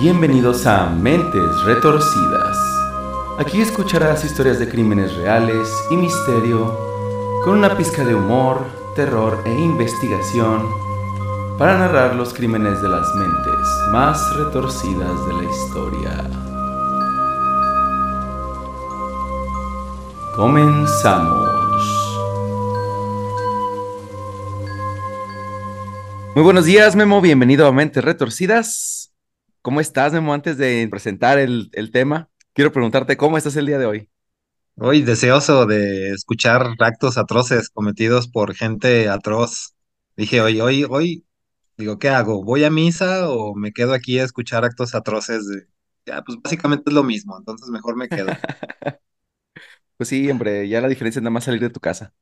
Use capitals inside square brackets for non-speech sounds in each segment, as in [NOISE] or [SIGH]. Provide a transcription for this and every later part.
Bienvenidos a Mentes Retorcidas. Aquí escucharás historias de crímenes reales y misterio, con una pizca de humor, terror e investigación, para narrar los crímenes de las mentes más retorcidas de la historia. Comenzamos. Muy buenos días, Memo. Bienvenido a Mentes Retorcidas. ¿Cómo estás, Memo? Antes de presentar el, el tema, quiero preguntarte cómo estás el día de hoy. Hoy deseoso de escuchar actos atroces cometidos por gente atroz. Dije, hoy, hoy, hoy, digo, ¿qué hago? ¿Voy a misa o me quedo aquí a escuchar actos atroces de... Ya, pues básicamente es lo mismo, entonces mejor me quedo. [LAUGHS] Pues sí, hombre, ya la diferencia es nada más salir de tu casa.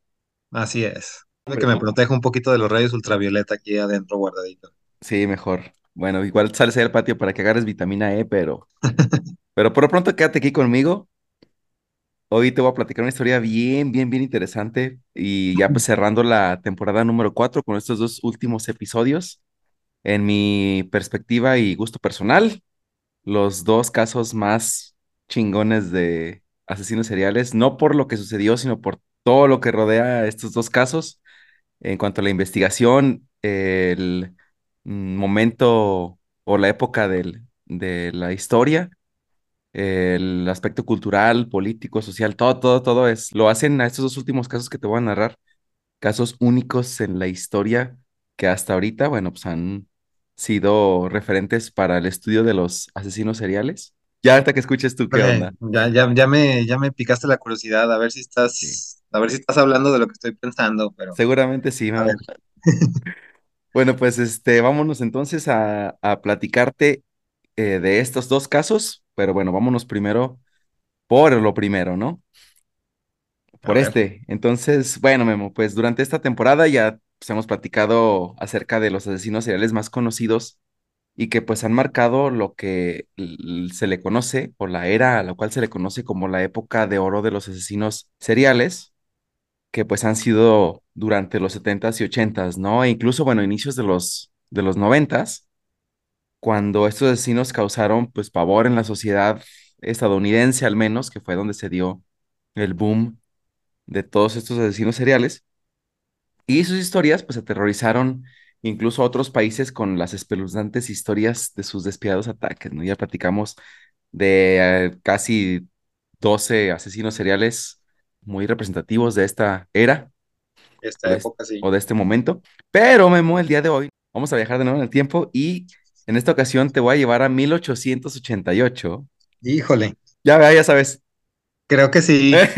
Así es. Hombre, que me ¿no? proteja un poquito de los rayos ultravioleta aquí adentro guardadito. Sí, mejor. Bueno, igual sales ahí al patio para que agarres vitamina E, pero, pero por lo pronto quédate aquí conmigo. Hoy te voy a platicar una historia bien, bien, bien interesante y ya pues cerrando la temporada número 4 con estos dos últimos episodios. En mi perspectiva y gusto personal, los dos casos más chingones de asesinos seriales, no por lo que sucedió, sino por todo lo que rodea estos dos casos en cuanto a la investigación, el momento o la época del- de la historia, el aspecto cultural, político, social, todo, todo, todo es, lo hacen a estos dos últimos casos que te voy a narrar, casos únicos en la historia que hasta ahorita, bueno, pues han sido referentes para el estudio de los asesinos seriales. Ya ahorita que escuches tú qué onda. ya, ya, ya me, ya me picaste la curiosidad, a ver si Sí. estás, a ver si estás hablando de lo que estoy pensando, pero Seguramente sí, a ver. [LAUGHS] Bueno, pues este, vámonos entonces a, a platicarte eh, de estos dos casos, pero bueno, vámonos primero por lo primero, ¿no? A Por ver. este. Entonces, bueno, Memo, pues durante esta temporada ya pues, hemos platicado acerca de los asesinos seriales más conocidos y que pues han marcado lo que se le conoce o la era a la cual se le conoce como la época de oro de los asesinos seriales, que pues han sido durante los setentas y ochentas, ¿no? E incluso, bueno, inicios de los, de los noventas cuando estos asesinos causaron pues pavor en la sociedad estadounidense al menos, que fue donde se dio el boom de todos estos asesinos seriales, y sus historias pues aterrorizaron incluso otros países con las espeluznantes historias de sus despiadados ataques, ¿no? Ya platicamos de eh, casi 12 asesinos seriales muy representativos de esta era o Esta época sí. o de este momento, pero Memo, el día de hoy vamos a viajar de nuevo en el tiempo y en esta ocasión te voy a llevar a 1888 Híjole, Ya, ya sabes. creo que sí.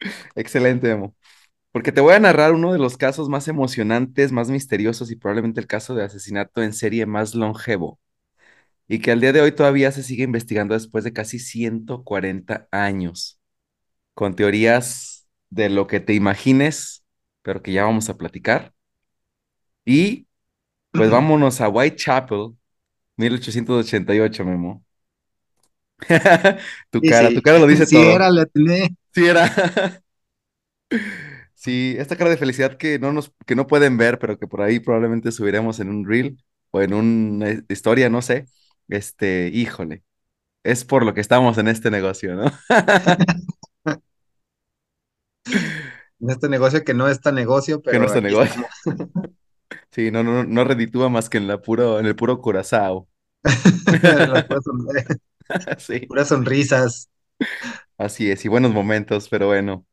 [LAUGHS] Excelente, Emo. Porque te voy a narrar uno de los casos más emocionantes, más misteriosos y probablemente el caso de asesinato en serie más longevo. Y que al día de hoy todavía se sigue investigando después de casi 140 años, con teorías de lo que te imagines, pero que ya vamos a platicar. Y pues vámonos a Whitechapel, 1888, Memo. [LAUGHS] Tu Sí, cara, tu sí, cara lo dice sí todo. era, atiné. Sí, era. [LAUGHS] Sí, esta cara de felicidad que no nos, que no pueden ver, pero que por ahí probablemente subiremos en un reel o en una eh, historia, no sé. Este, híjole, es por lo que estamos en este negocio, ¿no? [LAUGHS] En este negocio que no es tan negocio, Que pero nuestro aquí negocio. estamos. [LAUGHS] Sí, no, no, no reditúa más que en la puro, en el puro [LAUGHS] son- [LAUGHS] Sí, puras sonrisas. así es, y buenos momentos, pero bueno,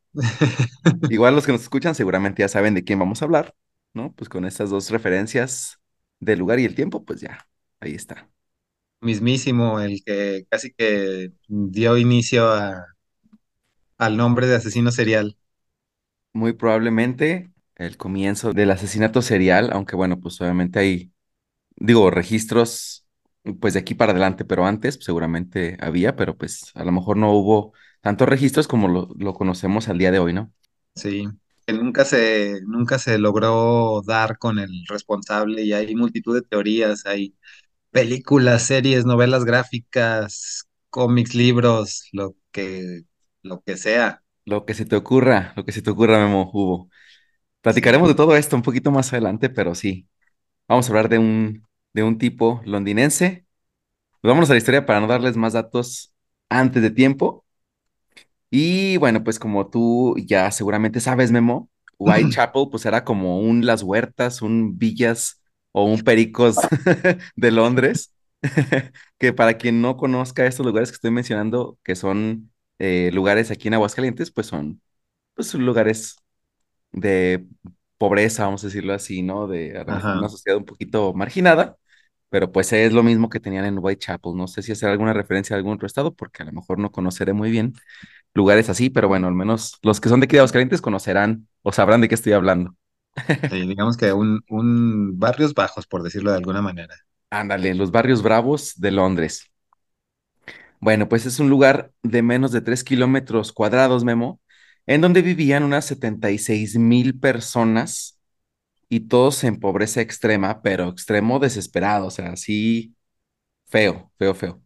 igual los que nos escuchan seguramente ya saben de quién vamos a hablar, ¿no? Pues con estas dos referencias del lugar y el tiempo, pues ya, ahí está. Mismísimo, el que casi que dio inicio a- al nombre de asesino serial. Muy probablemente el comienzo del asesinato serial, aunque bueno, pues obviamente hay, digo, registros pues de aquí para adelante, pero antes pues, seguramente había, pero pues a lo mejor no hubo tantos registros como lo, lo conocemos al día de hoy, ¿no? Sí, nunca se, nunca se logró dar con el responsable y hay multitud de teorías, hay películas, series, novelas gráficas, cómics, libros, lo que, lo que sea. Lo que se te ocurra, lo que se te ocurra, Memo, hubo. Sí. Platicaremos de todo esto un poquito más adelante, pero sí, vamos a hablar de un, de un tipo londinense Pues vámonos a la historia para no darles más datos antes de tiempo. Y bueno, pues como tú ya seguramente sabes, Memo, Whitechapel [LAUGHS] pues era como un Las Huertas, un Villas o un Pericos [LAUGHS] de Londres, [LAUGHS] que para quien no conozca estos lugares que estoy mencionando, que son eh, lugares aquí en Aguascalientes, pues son pues lugares de pobreza, vamos a decirlo así, ¿no? De una sociedad un poquito marginada, pero pues es lo mismo que tenían en Whitechapel. No sé si hacer alguna referencia a algún otro estado, porque a lo mejor no conoceré muy bien lugares así, pero bueno, al menos los que son de aquí de Aguascalientes conocerán o sabrán de qué estoy hablando. Sí, digamos que un, un barrios bajos, por decirlo de alguna manera. Ándale, los barrios bravos de Londres. Bueno, pues es un lugar de menos de 3 kilómetros cuadrados, Memo, en donde vivían unas setenta y seis mil personas y todos en pobreza extrema, pero extremo desesperado, o sea, así feo, feo, feo.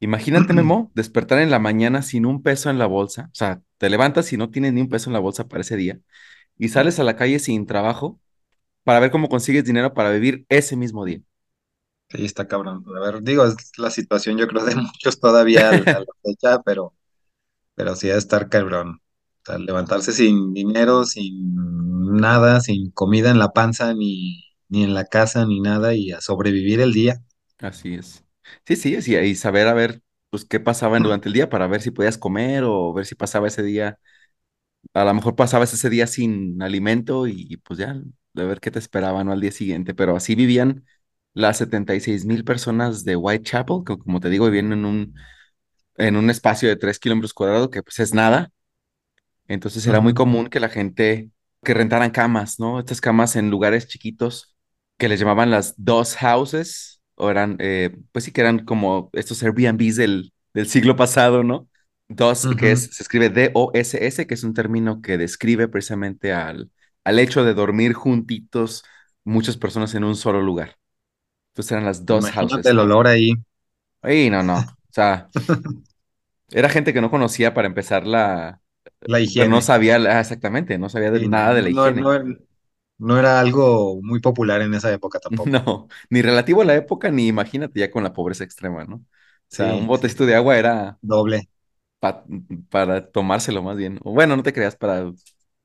Imagínate, [CLEARS THROAT] Memo, despertar en la mañana sin un peso en la bolsa, o sea, te levantas y no tienes ni un peso en la bolsa para ese día y sales a la calle sin trabajo para ver cómo consigues dinero para vivir ese mismo día. Sí, está cabrón. A ver, digo, es la situación yo creo de [LAUGHS] muchos todavía a, la fecha, pero, pero sí ha de estar cabrón. O sea, levantarse sin dinero, sin nada, sin comida en la panza, ni, ni en la casa, ni nada, y a sobrevivir el día. Así es. Sí, sí, sí, y saber a ver, pues, qué pasaba durante el día para ver si podías comer o ver si pasaba ese día, a lo mejor pasabas ese día sin alimento y, y, pues ya, de ver qué te esperaba, ¿no? Al día siguiente, pero así vivían las setenta y seis mil personas de Whitechapel, que como te digo, vivían en un, en un espacio de 3 kilómetros cuadrados, que pues es nada, Entonces era muy común que la gente que rentaran camas, ¿no? Estas camas en lugares chiquitos que les llamaban las Doss Houses, o eran, eh, pues sí que eran como estos Airbnbs del, del siglo pasado, ¿no? Doss, que es, se escribe D-O-S-S, que es un término que describe precisamente al, al hecho de dormir juntitos muchas personas en un solo lugar. Entonces eran las Doss Imagínate Houses. el olor ahí. Y no, no. O sea, [LAUGHS] era gente que no conocía para empezar la, La pero no higiene. sabía la- exactamente, no sabía de Sí, nada de la no, higiene. no, no era algo muy popular en esa época [LAUGHS] tampoco. No, ni relativo a la época, ni imagínate ya con la pobreza extrema, ¿no? O sea, un Sí, sí, botecito de agua era doble. pa- para tomárselo más bien. O bueno, no te creas, para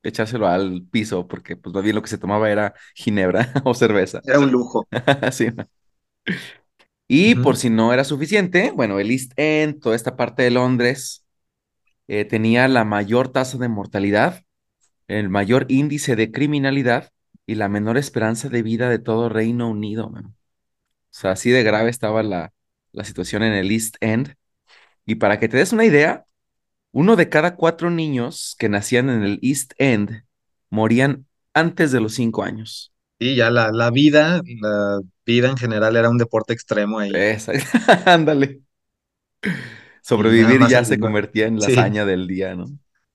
echárselo al piso, porque pues más bien lo que se tomaba era ginebra [LAUGHS] o cerveza. Era un lujo. Y por si no era suficiente, bueno, el East End, toda esta parte de Londres, eh, tenía la mayor tasa de mortalidad, el mayor índice de criminalidad y la menor esperanza de vida de todo Reino Unido, man. O sea, así de grave estaba la, la situación en el East End. Y para que te des una idea, uno de cada cuatro niños que nacían en el East End morían antes de los cinco años. Sí, ya la, la vida, la vida en general era un deporte extremo ahí. Esa, [LAUGHS] ándale. Sobrevivir ya se convertía en la sí, hazaña del día, ¿no?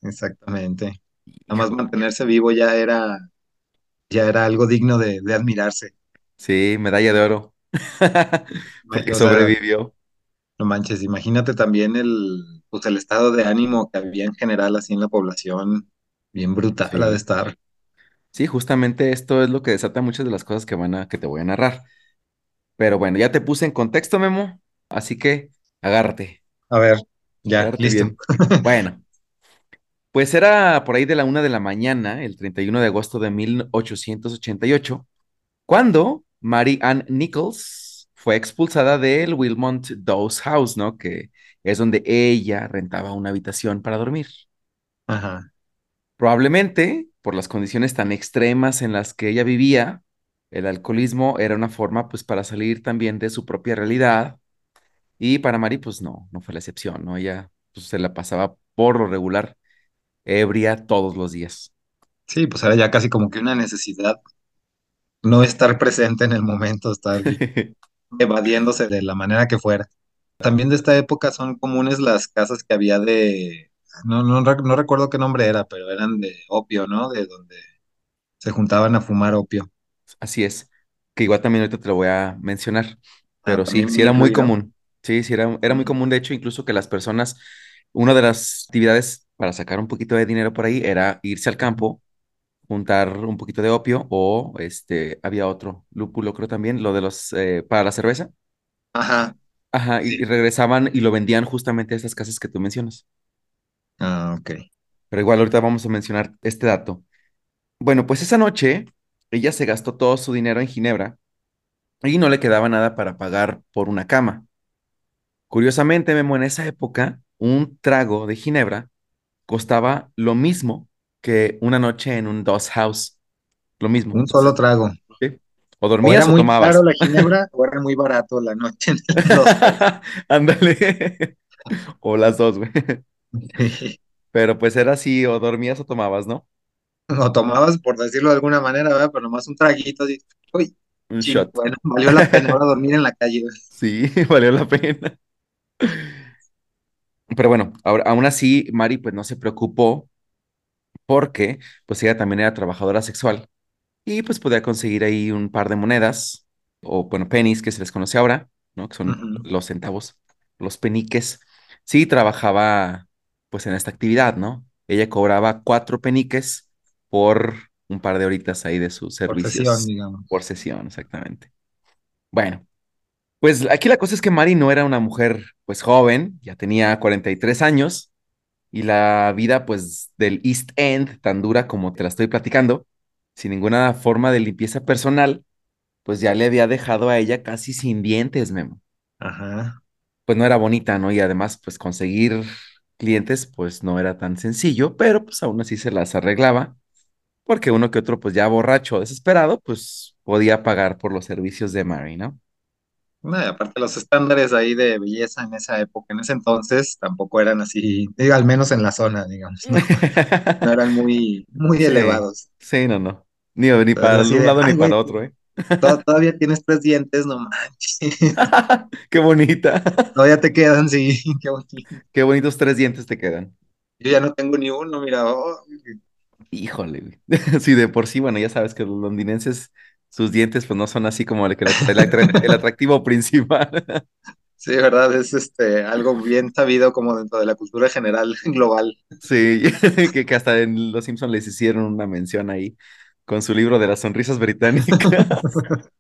exactamente. Nada más mantenerse vivo ya era, ya era algo digno de, de admirarse. Sí, medalla de oro. [LAUGHS] Porque sobrevivió. no manches, imagínate también el, pues el estado de ánimo que había en general así en la población, bien brutal ha de estar. Sí, justamente esto es lo que desata muchas de las cosas que van a, que te voy a narrar. Pero bueno, ya te puse en contexto, Memo, así que agárrate, A ver, ya, agárrate listo. bien. [LAUGHS] Bueno, pues era por ahí de la una de la mañana, el 31 de agosto de 1888, cuando Mary Ann Nichols fue expulsada del Wilmot Dawes House, ¿no? Que es donde ella rentaba una habitación para dormir. Ajá. Probablemente por las condiciones tan extremas en las que ella vivía, el alcoholismo era una forma pues para salir también de su propia realidad y para Mary pues no, no fue la excepción, ¿no? Ella pues, se la pasaba por lo regular ebria todos los días. Sí, pues era ya casi como que una necesidad no estar presente en el momento, estar [LAUGHS] evadiéndose de la manera que fuera. También de esta época son comunes las casas que había de, no, no, no recuerdo qué nombre era, pero eran de opio, ¿no? De donde se juntaban a fumar opio. Así es, que igual también ahorita te lo voy a mencionar, Ah, pero sí, sí era muy común, sí, sí era, era muy común, de hecho, incluso que las personas, una de las actividades para sacar un poquito de dinero por ahí era irse al campo, juntar un poquito de opio o este, había otro, lúpulo creo también, lo de los, eh, para la cerveza, Ajá. Ajá, y, y regresaban y lo vendían justamente a esas casas que tú mencionas. Ah, ok. Pero igual ahorita vamos a mencionar este dato. Bueno, pues esa noche ella se gastó todo su dinero en Ginebra y no le quedaba nada para pagar por una cama. Curiosamente, Memo, en esa época, un trago de Ginebra costaba lo mismo que una noche en un Doss House. Lo mismo. Un solo trago. ¿sí? O O era dormías o muy caro tomabas. la [LAUGHS] ginebra o era muy barato la noche en el Dos House. [LAUGHS] Ándale. [LAUGHS] O las dos, güey. [LAUGHS] Pero pues era así, o dormías o tomabas, ¿no? O tomabas, por decirlo de alguna manera, ¿verdad? Pero nomás un traguito así. Uy, Un shot. bueno, valió la pena ahora [LAUGHS] dormir en la calle. Sí, [LAUGHS] valió la pena. Pero bueno, ahora, aún así, Mari pues no se preocupó porque pues ella también era trabajadora sexual y pues podía conseguir ahí un par de monedas o bueno, pennies que se les conoce ahora, ¿no? Que son los centavos, los peniques. Sí, trabajaba pues en esta actividad, ¿no? Ella cobraba cuatro peniques por un par de horitas ahí de sus Por sesión, servicios digamos. por sesión, exactamente. Bueno, pues aquí la cosa es que Mari no era una mujer pues joven, ya tenía 43 años y la vida pues del East End, tan dura como te la estoy platicando, sin ninguna forma de limpieza personal, pues ya le había dejado a ella casi sin dientes, Memo. Ajá. Pues no era bonita, ¿no? Y además pues conseguir clientes pues no era tan sencillo, pero pues aún así se las arreglaba, porque uno que otro pues ya borracho, desesperado, pues podía pagar por los servicios de Mary, ¿no? Aparte los estándares ahí de belleza en esa época, en ese entonces, tampoco eran así, digo, al menos en la zona, digamos, no, [LAUGHS] no eran muy, muy Sí, elevados. sí, no, no. Ni, ni para un lado ni [LAUGHS] para otro, ¿eh? To- todavía tienes tres dientes, no manches. [LAUGHS] [LAUGHS] Qué bonita. [LAUGHS] Todavía te quedan, sí, qué bonito. Qué bonitos tres dientes te quedan. Yo ya no tengo ni uno, mira, oh, Híjole. Sí, de por sí, bueno, ya sabes que los londinenses, sus dientes, pues no son así como el, el, el atra- el atractivo principal. sí, verdad, es este algo bien sabido como dentro de la cultura general global. Sí, que, que hasta en Los Simpson les hicieron una mención ahí con su libro de las sonrisas británicas.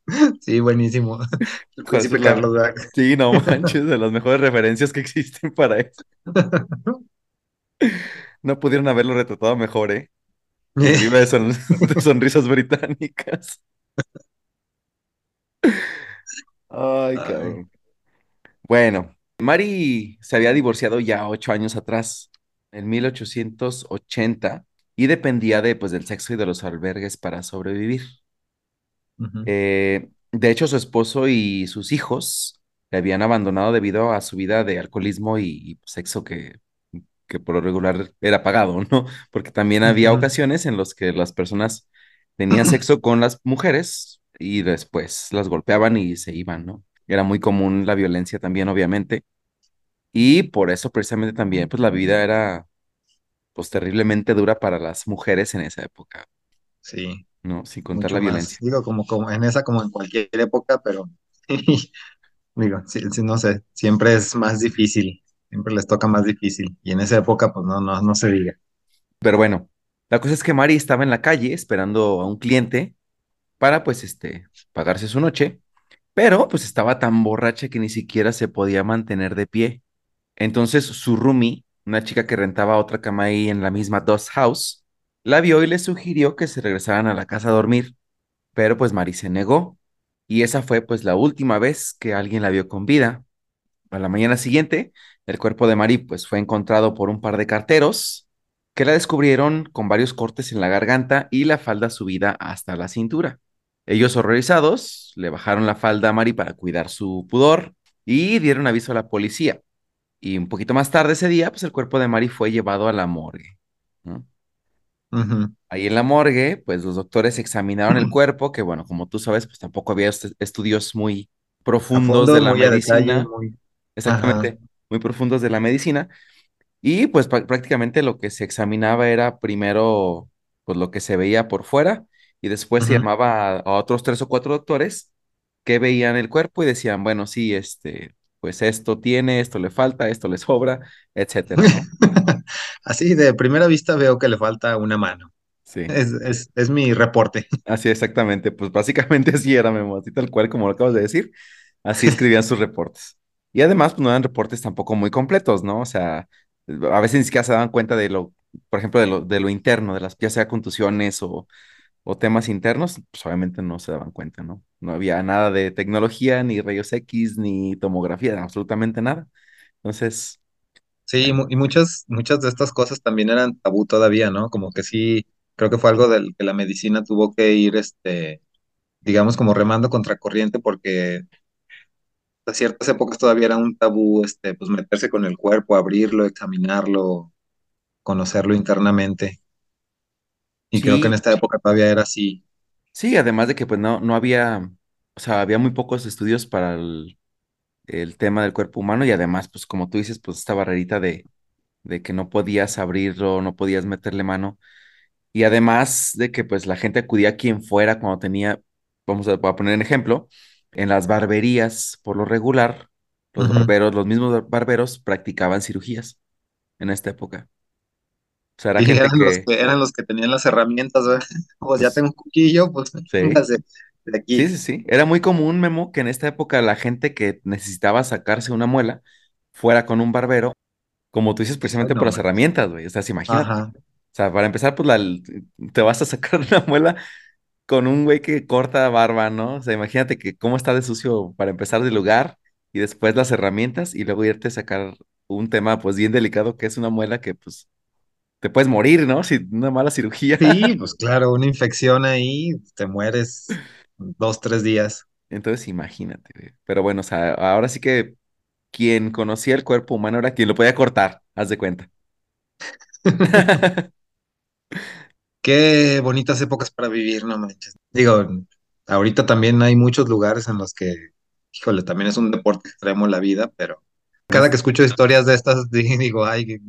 [LAUGHS] Sí, buenísimo. El es príncipe la... Carlos, ¿verdad? Sí, no manches, de las mejores referencias que existen para eso. No pudieron haberlo retratado mejor, ¿eh? El libro de, son- de sonrisas británicas. Ay, cabrón. Bueno, Mari se había divorciado ya ocho años atrás, en 1880, y dependía de, pues, del sexo y de los albergues para sobrevivir. Eh, de hecho, su esposo y sus hijos le habían abandonado debido a su vida de alcoholismo y, y sexo que, que por lo regular era pagado, ¿no? [LAUGHS] Porque también había ocasiones en las que las personas tenían sexo con las mujeres y después las golpeaban y se iban, ¿no? Era muy común la violencia también, obviamente. Y por eso precisamente también, pues la vida era pues terriblemente dura para las mujeres en esa época, Sí, ¿no? Sin contar la mucho más. violencia. Digo, como, como en esa, como en cualquier época, pero [LAUGHS] digo, sí, sí, no sé, siempre es más difícil, siempre les toca más difícil. Y en esa época, pues no, no, no se diga. Pero bueno, la cosa es que Mari estaba en la calle esperando a un cliente para pues este pagarse su noche, pero pues estaba tan borracha que ni siquiera se podía mantener de pie. Entonces su roomie, una chica que rentaba otra cama ahí en la misma Dust House, la vio y le sugirió que se regresaran a la casa a dormir, pero pues Mari se negó. Y esa fue pues la última vez que alguien la vio con vida. A la mañana siguiente, el cuerpo de Mari pues fue encontrado por un par de carteros que la descubrieron con varios cortes en la garganta y la falda subida hasta la cintura. Ellos horrorizados le bajaron la falda a Mari para cuidar su pudor y dieron aviso a la policía. Y un poquito más tarde ese día, pues el cuerpo de Mari fue llevado a la morgue, ¿no? Ahí en la morgue, pues los doctores examinaron el cuerpo, que bueno, como tú sabes, pues tampoco había est- estudios muy profundos de la detalle, medicina. Ajá, exactamente, muy profundos de la medicina. Y pues prá- prácticamente lo que se examinaba era primero pues lo que se veía por fuera y después se llamaba a, a otros tres o cuatro doctores que veían el cuerpo y decían, bueno, sí, este, pues esto tiene, esto le falta, esto le sobra, etcétera, ¿no? [LAUGHS] Así de primera vista veo que le falta una mano. Sí, Es, es, es mi reporte. así exactamente, pues básicamente [LAUGHS] así era, Memo, así tal cual como lo acabas de decir, así escribían sus reportes. Y además, pues no eran reportes tampoco muy completos, ¿no? O sea, a veces ni siquiera se daban cuenta de lo, por ejemplo, de lo, de lo interno, de las, ya sea contusiones o, o temas internos, pues obviamente no se daban cuenta, ¿no? No había nada de tecnología, ni rayos X, ni tomografía, absolutamente nada. Entonces, Sí, y mu- y muchas, muchas de estas cosas también eran tabú todavía, ¿no? Como que sí, creo que fue algo del que la medicina tuvo que ir, este, digamos, como remando contracorriente, porque a ciertas épocas todavía era un tabú, este, pues meterse con el cuerpo, abrirlo, examinarlo, conocerlo internamente. Y creo que en esta época todavía era así. sí, además de que pues no, no había, o sea, había muy pocos estudios para el, el tema del cuerpo humano y además, pues como tú dices, pues esta barrerita de, de que no podías abrirlo, no podías meterle mano. Y además de que pues la gente acudía a quien fuera cuando tenía, vamos a, poner un ejemplo, en las barberías, por lo regular, los barberos, los mismos barberos practicaban cirugías en esta época. O sea, era Y gente eran los que, que, eran los que tenían las herramientas, ¿verdad? [LAUGHS] Pues ya tengo un cuchillo, pues [LAUGHS] sí, de sí, aquí. sí, sí. Era muy común, Memo, que en esta época la gente que necesitaba sacarse una muela fuera con un barbero, como tú dices, precisamente no por las herramientas, güey. O sea, sí, imagínate. Ajá. O sea, para empezar, pues la, te vas a sacar [LAUGHS] una muela con un güey que corta barba, ¿no? O sea, imagínate que cómo está de sucio para empezar del lugar y después las herramientas y luego irte a sacar un tema pues bien delicado que es una muela que pues te puedes morir, ¿no? Si una mala cirugía. Sí, [LAUGHS] pues claro, una infección ahí, te mueres dos, tres días. Entonces imagínate. Pero bueno, o sea, ahora sí que quien conocía el cuerpo humano era quien lo podía cortar, haz de cuenta. [LAUGHS] [LAUGHS] Qué bonitas épocas para vivir, no manches. Digo, ahorita también hay muchos lugares en los que, híjole, también es un deporte extremo la vida, pero cada que Es- escucho historias de estas, di- digo, ay,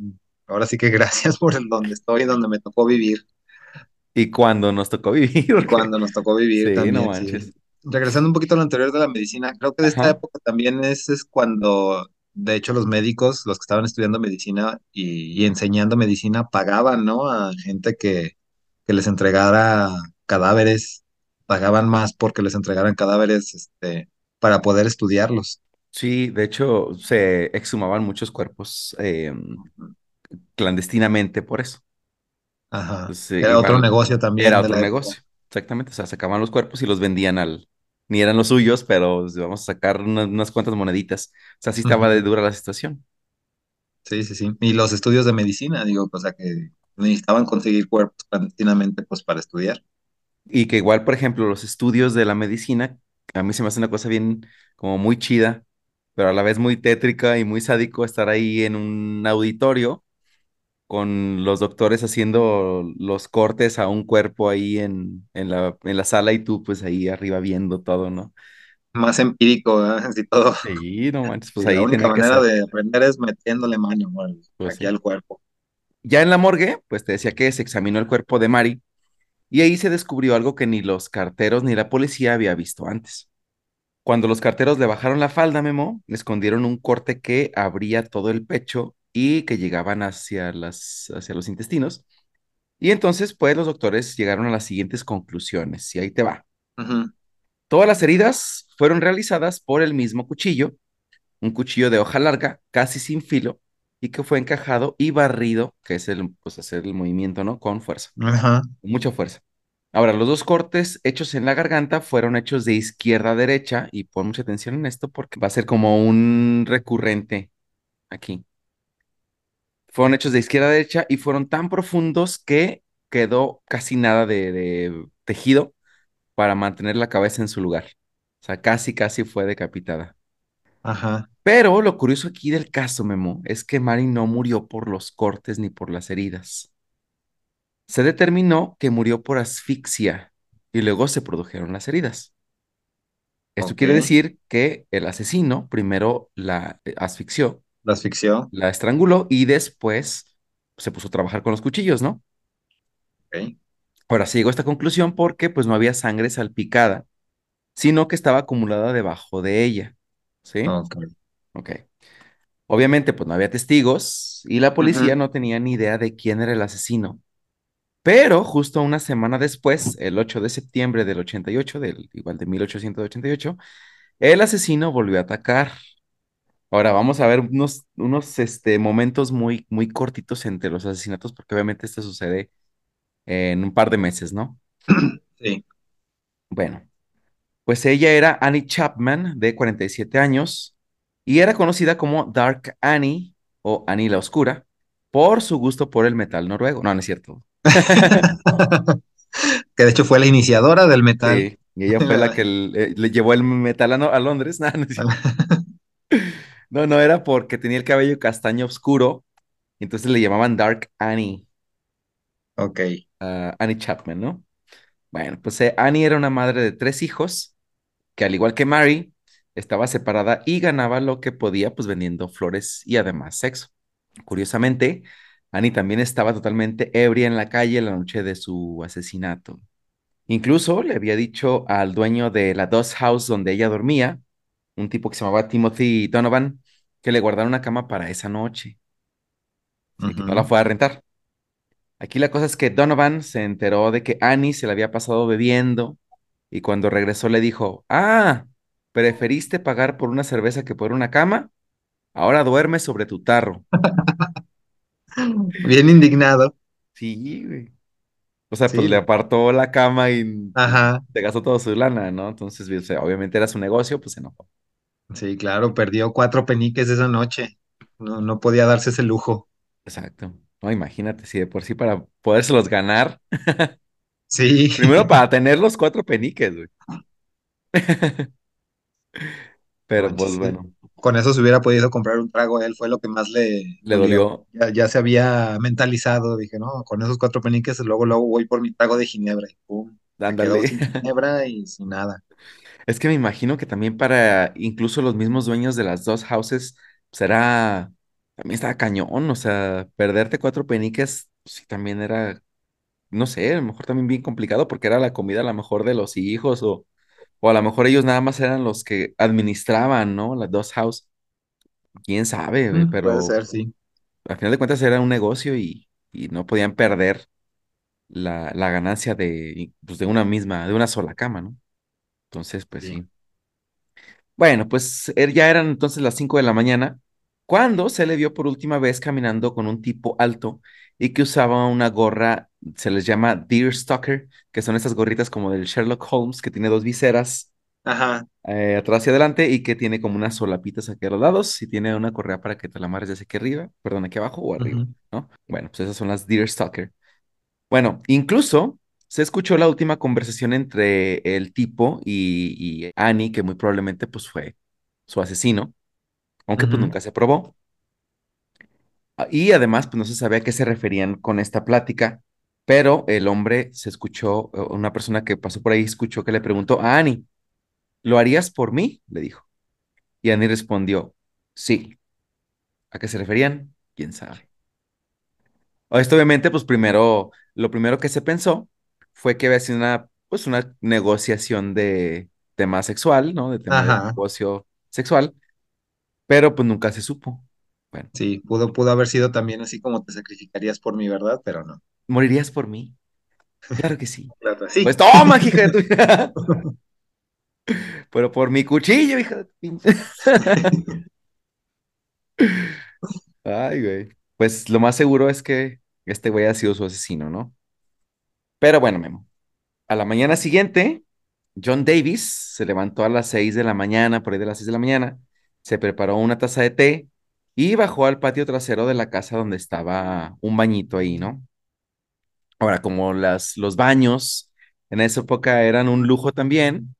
ahora sí que gracias [LAUGHS] por el donde estoy, donde me tocó vivir Y cuando nos tocó vivir, cuando nos tocó vivir sí, no también, sí. manches. Regresando un poquito a lo anterior de la medicina, creo que de esta Ajá. época también es, es cuando, de hecho, los médicos, los que estaban estudiando medicina y, y enseñando medicina, pagaban, ¿no? A gente que que les entregara cadáveres, pagaban más porque les entregaran cadáveres, este, para poder estudiarlos. Sí, de hecho, se exhumaban muchos cuerpos eh, clandestinamente por eso. Ajá. Eh, Era otro negocio era también de otro época. negocio. Exactamente. O sea, sacaban los cuerpos y los vendían al. Ni eran los suyos, pero vamos a sacar unas, unas cuantas moneditas. O sea, sí estaba de dura la situación. Sí, sí, sí. Y los estudios de medicina, digo, o sea que necesitaban conseguir cuerpos clandestinamente, pues, para estudiar. Y que igual, por ejemplo, los estudios de la medicina, a mí se me hace una cosa bien, como muy chida, pero a la vez muy tétrica y muy sádico estar ahí en un auditorio con los doctores haciendo los cortes a un cuerpo ahí en, en la, en la sala y tú pues ahí arriba viendo todo, ¿no? Más empírico, ¿eh? [LAUGHS] Así todo. Sí, no manches, pues [LAUGHS] la única que manera de aprender es metiéndole mano pues aquí sí. al cuerpo. Ya en la morgue, pues te decía que se examinó el cuerpo de Mari y ahí se descubrió algo que ni los carteros ni la policía había visto antes. Cuando los carteros le bajaron la falda, Memo, le escondieron un corte que abría todo el pecho y que llegaban hacia las, hacia los intestinos. Y entonces, pues los doctores llegaron a las siguientes conclusiones, y ahí te va. Todas las heridas fueron realizadas por el mismo cuchillo, un cuchillo de hoja larga, casi sin filo, y que fue encajado y barrido, que es el, pues hacer el movimiento, ¿no? Con fuerza, con mucha fuerza. Ahora, los dos cortes hechos en la garganta fueron hechos de izquierda a derecha, y pon mucha atención en esto porque va a ser como un recurrente aquí. Fueron hechos de izquierda a derecha y fueron tan profundos que quedó casi nada de, de tejido para mantener la cabeza en su lugar. O sea, casi, casi fue decapitada. ajá. Pero lo curioso aquí del caso, Memo, es que Mari no murió por los cortes ni por las heridas. Se determinó que murió por asfixia y luego se produjeron las heridas. Esto quiere decir que el asesino primero la eh, asfixió, La asfixió. la estranguló y después se puso a trabajar con los cuchillos, ¿no? Ok. Ahora se llegó a esta conclusión porque pues no había sangre salpicada, sino que estaba acumulada debajo de ella. ¿Sí? Ok. Ok. Obviamente, pues no había testigos y la policía no tenía ni idea de quién era el asesino. Pero justo una semana después, el 8 de septiembre del 88, del, igual de 1888, el asesino volvió a atacar. Ahora vamos a ver unos, unos este, momentos muy, muy cortitos entre los asesinatos, porque obviamente esto sucede en un par de meses, ¿no? [CLEARS THROAT] Sí. Bueno, pues ella era Annie Chapman, de 47 años, y era conocida como Dark Annie o Annie la Oscura, por su gusto por el metal noruego. No, no es cierto. [LAUGHS] Que de hecho fue la iniciadora del metal. Sí, y ella fue la que [LAUGHS] le, le llevó el metal a, a Londres. [LAUGHS] No, no es cierto. No, no, era porque tenía el cabello castaño oscuro, entonces le llamaban Dark Annie, Ok. a Annie Chapman, ¿no? Bueno, pues eh, Annie era una madre de tres hijos, que al igual que Mary, estaba separada y ganaba lo que podía, pues vendiendo flores y además sexo. Curiosamente, Annie también estaba totalmente ebria en la calle la noche de su asesinato. Incluso le había dicho al dueño de la Doss House donde ella dormía, un tipo que se llamaba Timothy Donovan, que le guardara una cama para esa noche, sí, que no la fue a rentar. Aquí la cosa es que Donovan se enteró de que Annie se la había pasado bebiendo y cuando regresó le dijo, ah, ¿preferiste pagar por una cerveza que por una cama? Ahora duerme sobre tu tarro. [LAUGHS] Bien indignado. Sí, güey. O sea, pues le apartó la cama y pues, Ajá. se gastó toda su lana, ¿no? Entonces, o sea, obviamente era su negocio, pues se enojó. Sí, claro, perdió cuatro peniques esa noche. No, no podía darse ese lujo. Exacto. No, imagínate, si de por sí para podérselos ganar, [LAUGHS] Sí, primero para [LAUGHS] tener los cuatro peniques, güey. [LAUGHS] Pero pues manches. bueno, Con eso se hubiera podido comprar un trago a él, fue lo que más le le dolió. Ya, ya se había mentalizado, dije, no, con esos cuatro peniques, luego, luego voy por mi trago de ginebra. Y pum, sin ginebra y sin nada. Es que me imagino que también para incluso los mismos dueños de las dos houses, será, también estaba cañón, o sea, perderte cuatro peniques, sí, también era, no sé, a lo mejor también bien complicado porque era la comida a lo mejor de los hijos o, o a lo mejor ellos nada más eran los que administraban, ¿no? Las dos house, quién sabe, Mm, puede pero ser, sí, al final de cuentas era un negocio y, y no podían perder la, la ganancia de, pues, de una misma, de una sola cama, ¿no? Entonces, pues sí. sí. Bueno, pues er- ya eran entonces las 5 de la mañana cuando se le vio por última vez caminando con un tipo alto y que usaba una gorra, se les llama Deerstalker, que son estas gorritas como del Sherlock Holmes, que tiene dos viseras Ajá. eh, atrás y adelante y que tiene como unas solapitas aquí a los lados y tiene una correa para que te la amarres desde aquí arriba, perdón, aquí abajo o arriba, ¿no? Bueno, pues esas son las Deerstalker. Bueno, incluso se escuchó la última conversación entre el tipo y, y Annie, que muy probablemente pues fue su asesino, aunque pues nunca se probó. Ah, Y además pues no se sabía a qué se referían con esta plática, pero el hombre se escuchó, eh, una persona que pasó por ahí escuchó que le preguntó a Annie, ¿lo harías por mí? Le dijo. Y Annie respondió, sí. ¿A qué se referían? ¿Quién sabe? Esto obviamente, pues primero, lo primero que se pensó fue que había sido una, pues una negociación de tema sexual, ¿no? De tema de Ajá. negocio sexual, pero pues nunca se supo. Bueno, Sí, pudo, pudo haber sido también así como te sacrificarías por mí, ¿verdad? Pero no. ¿morirías por mí? Claro que sí. [LAUGHS] Claro, Pues sí. toma, hija de tu... [LAUGHS] Pero por mi cuchillo, hija de tu pinche- [LAUGHS] Ay, güey. Pues lo más seguro es que este güey ha sido su asesino, ¿no? Pero bueno, Memo. A la mañana siguiente, John Davis se levantó a las 6 de la mañana, por ahí de las 6 de la mañana, se preparó una taza de té y bajó al patio trasero de la casa donde estaba un bañito ahí, ¿no? Ahora, como las, los baños en esa época eran un lujo también,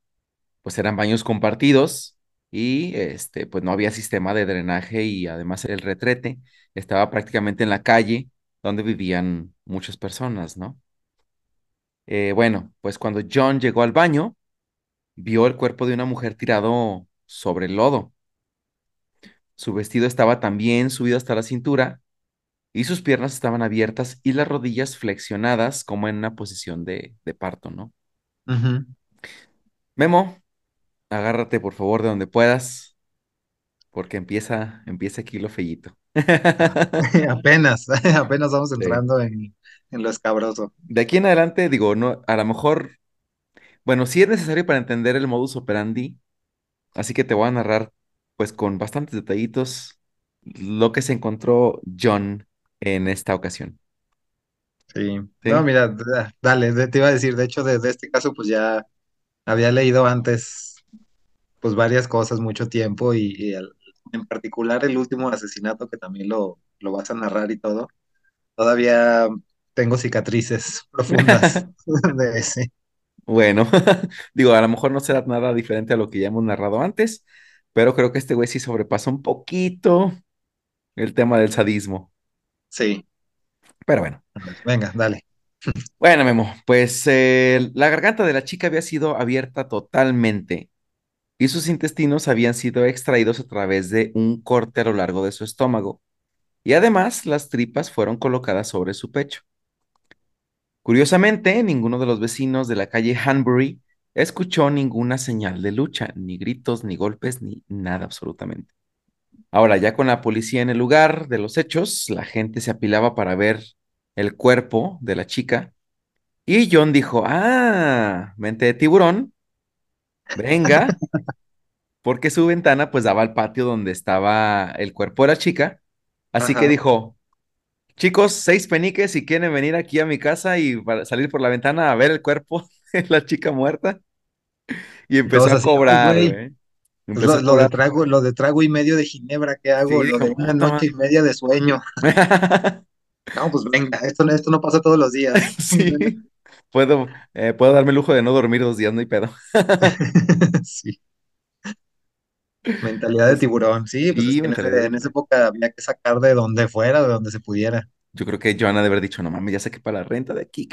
pues eran baños compartidos y este, pues no había sistema de drenaje y además el retrete estaba prácticamente en la calle donde vivían muchas personas, ¿no? Eh, bueno, pues cuando John llegó al baño, vio el cuerpo de una mujer tirado sobre el lodo. Su vestido estaba también subido hasta la cintura y sus piernas estaban abiertas y las rodillas flexionadas como en una posición de, de parto, ¿no? Memo, agárrate por favor de donde puedas, porque empieza, empieza aquí lo fellito. [LAUGHS] [LAUGHS] Apenas, [LAUGHS] apenas vamos Sí. entrando en, en lo escabroso. De aquí en adelante, digo, no, a lo mejor, bueno, sí es necesario para entender el modus operandi, así que te voy a narrar, pues con bastantes detallitos, lo que se encontró John en esta ocasión. Sí. No, ¿Sí? mira, da- dale, te iba a decir, de hecho, de, de este caso, pues ya había leído antes, pues varias cosas, mucho tiempo, y, y el- en particular el último asesinato, que también lo, lo vas a narrar y todo, todavía tengo cicatrices [LAUGHS] profundas [LAUGHS] de ese. Bueno, [LAUGHS] digo, a lo mejor no será nada diferente a lo que ya hemos narrado antes, pero creo que este güey sí sobrepasó un poquito el tema del sadismo. Sí, Pero bueno. venga, dale. Bueno, Memo, pues eh, la garganta de la chica había sido abierta totalmente y sus intestinos habían sido extraídos a través de un corte a lo largo de su estómago. Y además, las tripas fueron colocadas sobre su pecho. Curiosamente, ninguno de los vecinos de la calle Hanbury escuchó ninguna señal de lucha, ni gritos, ni golpes, ni nada absolutamente. Ahora, ya con la policía en el lugar de los hechos, la gente se apilaba para ver el cuerpo de la chica y John dijo, ah, mente de tiburón, venga, [LAUGHS] porque su ventana pues daba al patio donde estaba el cuerpo de la chica. Así que dijo, chicos, seis peniques si quieren venir aquí a mi casa y para salir por la ventana a ver el cuerpo [LAUGHS] de la chica muerta. Y empezó a cobrar, güey, pues lo, de trago, lo de trago y medio de ginebra, ¿qué Sí, hago? Lo de una noche y media de sueño. [LAUGHS] [LAUGHS] No, pues venga, esto, no- esto no pasa todos los días. Sí, puedo, eh, puedo darme el lujo de no dormir dos días, no hay pedo. Sí, mentalidad de tiburón. Sí, pues es sí, que en, de ese- en esa época había que sacar de donde fuera, de donde se pudiera. Yo creo que Joana debe haber dicho, no mames, ya sé que para la renta de aquí.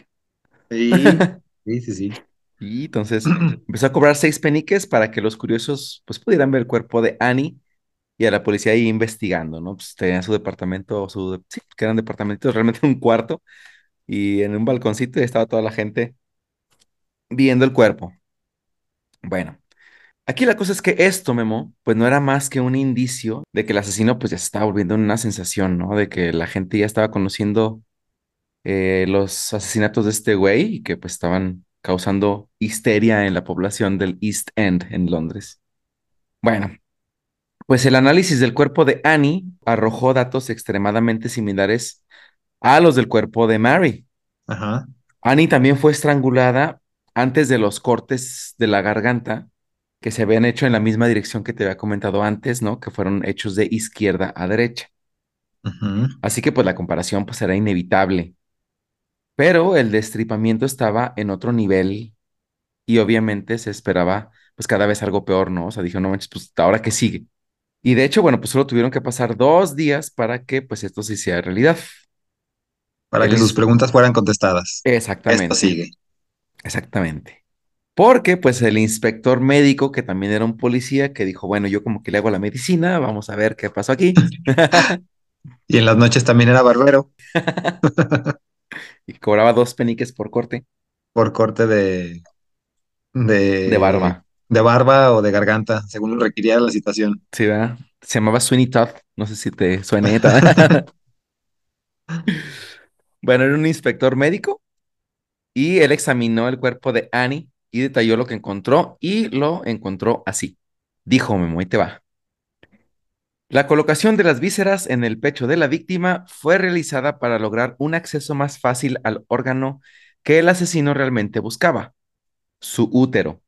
Sí, [LAUGHS] sí, sí, sí. Y entonces empezó a cobrar seis peniques para que los curiosos pues pudieran ver el cuerpo de Annie y a la policía ahí investigando, ¿no? Pues tenía su departamento, su, sí, que eran departamentos, [LAUGHS] realmente un cuarto y en un balconcito y estaba toda la gente viendo el cuerpo. Bueno, aquí la cosa es que esto, Memo, pues no era más que un indicio de que el asesino pues ya se estaba volviendo una sensación, ¿no? De que la gente ya estaba conociendo eh, los asesinatos de este güey y que pues estaban causando histeria en la población del East End en Londres. Bueno, pues el análisis del cuerpo de Annie arrojó datos extremadamente similares a los del cuerpo de Mary. Ajá. Annie también fue estrangulada antes de los cortes de la garganta que se habían hecho en la misma dirección que te había comentado antes, ¿no? Que fueron hechos de izquierda a derecha. Así que pues la comparación pues era inevitable. Pero el destripamiento estaba en otro nivel y obviamente se esperaba pues cada vez algo peor, ¿no? O sea, dijo, no manches, pues ahora qué sigue. Y de hecho, bueno, pues solo tuvieron que pasar dos días para que pues esto se hiciera realidad. Para El que sus preguntas fueran contestadas. Esto exactamente, sigue. exactamente. Porque pues el inspector médico, que también era un policía, que dijo, bueno, yo como que le hago la medicina, vamos a ver qué pasó aquí. [LAUGHS] Y en las noches también era barbero, Y cobraba dos peniques por corte por corte de, de de, barba. de barba o de garganta, según lo requiriera la situación. Sí, ¿verdad? Se llamaba Sweeney Todd. No sé si te suene. [LAUGHS] Bueno, era un inspector médico y él examinó el cuerpo de Annie y detalló lo que encontró y lo encontró así. Dijo Memo, ahí te va. La colocación de las vísceras en el pecho de la víctima fue realizada para lograr un acceso más fácil al órgano que el asesino realmente buscaba, su útero.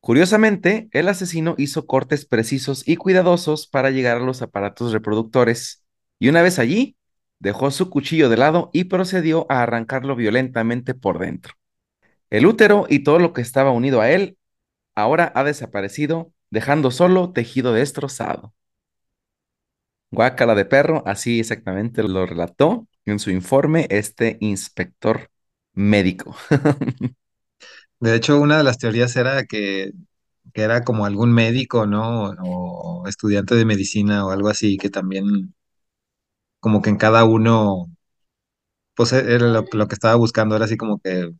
Curiosamente, el asesino hizo cortes precisos y cuidadosos para llegar a los aparatos reproductores, y una vez allí, dejó su cuchillo de lado y procedió a arrancarlo violentamente por dentro. El útero y todo lo que estaba unido a él ahora ha desaparecido, dejando solo tejido destrozado. Guácala de perro, así exactamente lo relató en su informe este inspector médico. [LAUGHS] De hecho, una de las teorías era que, que era como algún médico, ¿no? O, estudiante de medicina o algo así, que también como que en cada uno, pues e- era lo, lo que estaba buscando, era así como que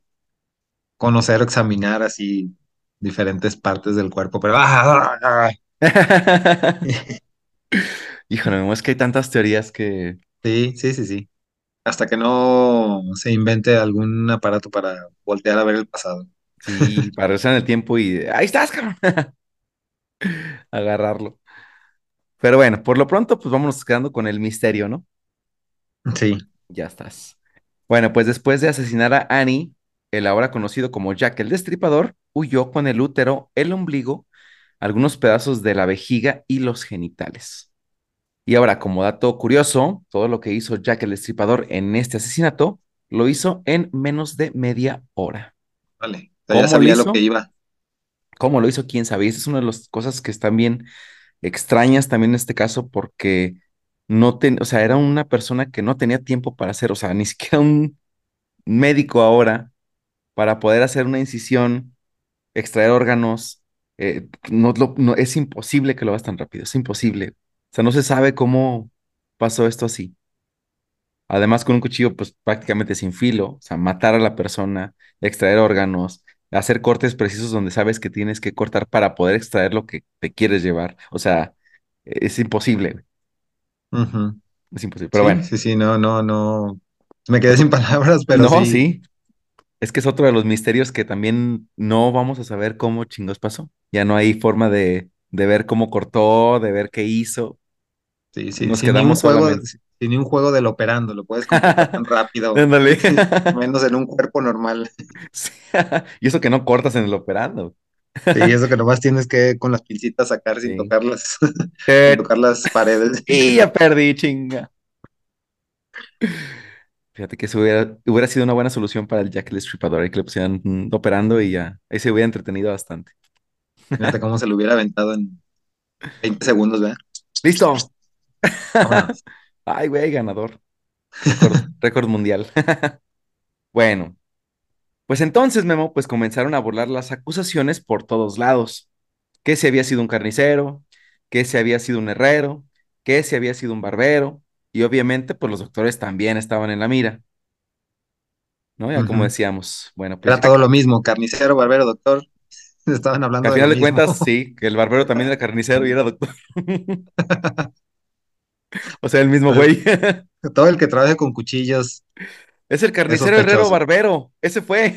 conocer o examinar así diferentes partes del cuerpo, pero ¡ah! ah, ah! [LAUGHS] Híjole, es que hay tantas teorías que Sí, sí, sí, sí. Hasta que no se invente algún aparato para voltear a ver el pasado. sí, para regresar en el tiempo y ahí estás, cabrón, [LAUGHS] agarrarlo. Pero bueno, por lo pronto, pues vámonos quedando con el misterio, ¿no? Sí, Ya estás. Bueno, pues después de asesinar a Annie, el ahora conocido como Jack el Destripador huyó con el útero, el ombligo, algunos pedazos de la vejiga y los genitales. Y ahora, como dato curioso, todo lo que hizo Jack el Destripador en este asesinato lo hizo en menos de media hora. vale. O sea, ya ¿Cómo lo sabía lo que iba. ¿Cómo lo hizo? ¿Quién sabe? Y esa es una de las cosas que están bien extrañas también en este caso porque no ten, o sea, era una persona que no tenía tiempo para hacer, o sea, ni siquiera un médico ahora para poder hacer una incisión, extraer órganos, eh, no, lo- no- es imposible que lo hagas tan rápido, es imposible. O sea, no se sabe cómo pasó esto así. Además, con un cuchillo, pues prácticamente sin filo, o sea, matar a la persona, extraer órganos, hacer cortes precisos donde sabes que tienes que cortar para poder extraer lo que te quieres llevar. O sea, es imposible, es imposible. Pero Sí, bueno, sí, sí, no, no, no. Me quedé [LAUGHS] sin palabras, pero no, sí, sí, es que es otro de los misterios que también no vamos a saber cómo chingos pasó. Ya no hay forma de, de ver cómo cortó, de ver qué hizo. sí, sí, Nos sin ni un quedamos juego, solamente. sin ni un juego del operando, lo puedes completar [LAUGHS] tan rápido, [LAUGHS] [LAUGHS] menos en un cuerpo normal. Sí. Y eso que no cortas en el operando. Sí, eso que nomás tienes que con las pincitas sacar sin Sí. tocarlas, sin Eh, tocar las paredes. y ya perdí, chinga. Fíjate que eso hubiera, hubiera sido una buena solución para el Jack el Destripador, y que le pusieran mm, operando y ya. Ahí se hubiera entretenido bastante. Fíjate cómo se lo hubiera aventado en 20 segundos, ¿verdad? ¡Listo! Vámonos. [LAUGHS] Ay, güey, ganador. Récord, mundial. [LAUGHS] Bueno, pues entonces, Memo, pues comenzaron a burlar las acusaciones por todos lados. Que si había sido un carnicero, que si había sido un herrero, que si había sido un barbero. Y obviamente, pues los doctores también estaban en la mira, ¿no? Ya como decíamos, bueno, pues Era todo lo mismo, carnicero, barbero, doctor, [LAUGHS] estaban Al hablando de lo final de cuentas, sí, que el barbero también era carnicero y era doctor. [LAUGHS] O sea, el mismo güey. [LAUGHS] Todo el que trabaje con cuchillos Es el es carnicero herrero barbero. Ese fue.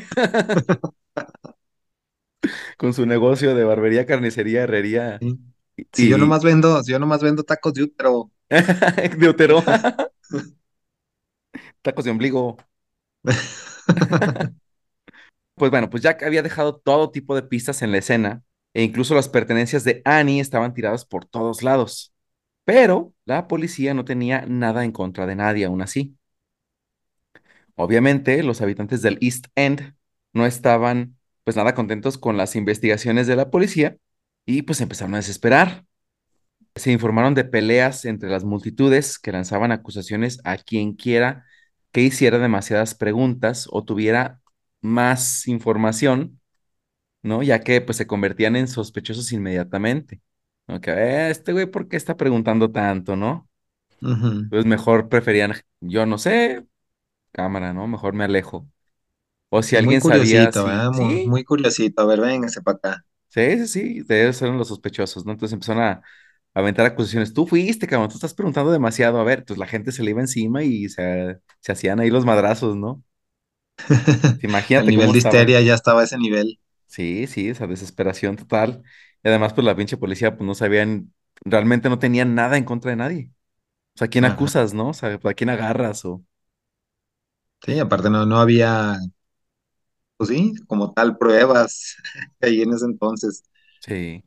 Con su negocio de barbería, carnicería, herrería ¿sí? Y, Si yo nomás vendo, si yo nomás vendo tacos de útero. [LAUGHS] de útero. [LAUGHS] Tacos de ombligo. [LAUGHS] Pues bueno, pues Jack había dejado todo tipo de pistas en la escena e incluso las pertenencias de Annie estaban tiradas por todos lados. Pero la policía no tenía nada en contra de nadie aún así. Obviamente, los habitantes del East End no estaban pues nada contentos con las investigaciones de la policía y pues empezaron a desesperar. Se informaron de peleas entre las multitudes que lanzaban acusaciones a quien quiera que hiciera demasiadas preguntas o tuviera más información, ¿no? Ya que pues se convertían en sospechosos inmediatamente. ¿no? Que, "Eh, este güey, ¿por qué está preguntando tanto, no? Ujú. Entonces mejor preferían, yo no sé, cámara, ¿no? Mejor me alejo. O si muy alguien sabía curiosito. Muy, sí, muy curiosito. A ver, véngase para acá. Sí, sí, sí, de ellos eran los sospechosos, ¿no? Entonces empezaron a, a aventar acusaciones. Tú fuiste, cabrón, tú estás preguntando demasiado. A ver, pues la gente se le iba encima y se, se hacían ahí los madrazos, ¿no? [LAUGHS] El Imagínate nivel cómo de histeria ya estaba a ese nivel. Sí, sí, esa desesperación total. Y además, pues la pinche policía, pues no sabían, realmente no tenían nada en contra de nadie. O sea, ¿a quién Ajá. acusas, no? O sea, ¿a quién agarras? O, Sí, aparte no, no había, pues sí, como tal pruebas [LAUGHS] ahí en ese entonces. sí.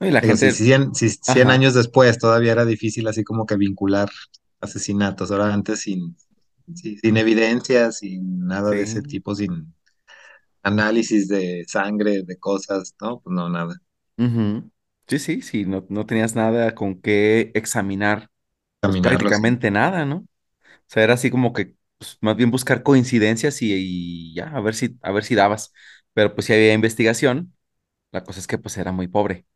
Y la Digo, si gente, si cien ajá, años después todavía era difícil así como que vincular asesinatos. Ahora antes sin, sin, sin evidencias, sin nada de ese tipo, sin análisis de sangre, de cosas, ¿no? Pues no, nada. Ujú. Sí, sí, sí, no, no tenías nada con qué examinar, pues prácticamente nada, ¿no? O sea, era así como que, pues, más bien buscar coincidencias y, y ya, a ver si, a ver si dabas. Pero pues si había investigación, la cosa es que pues era muy pobre.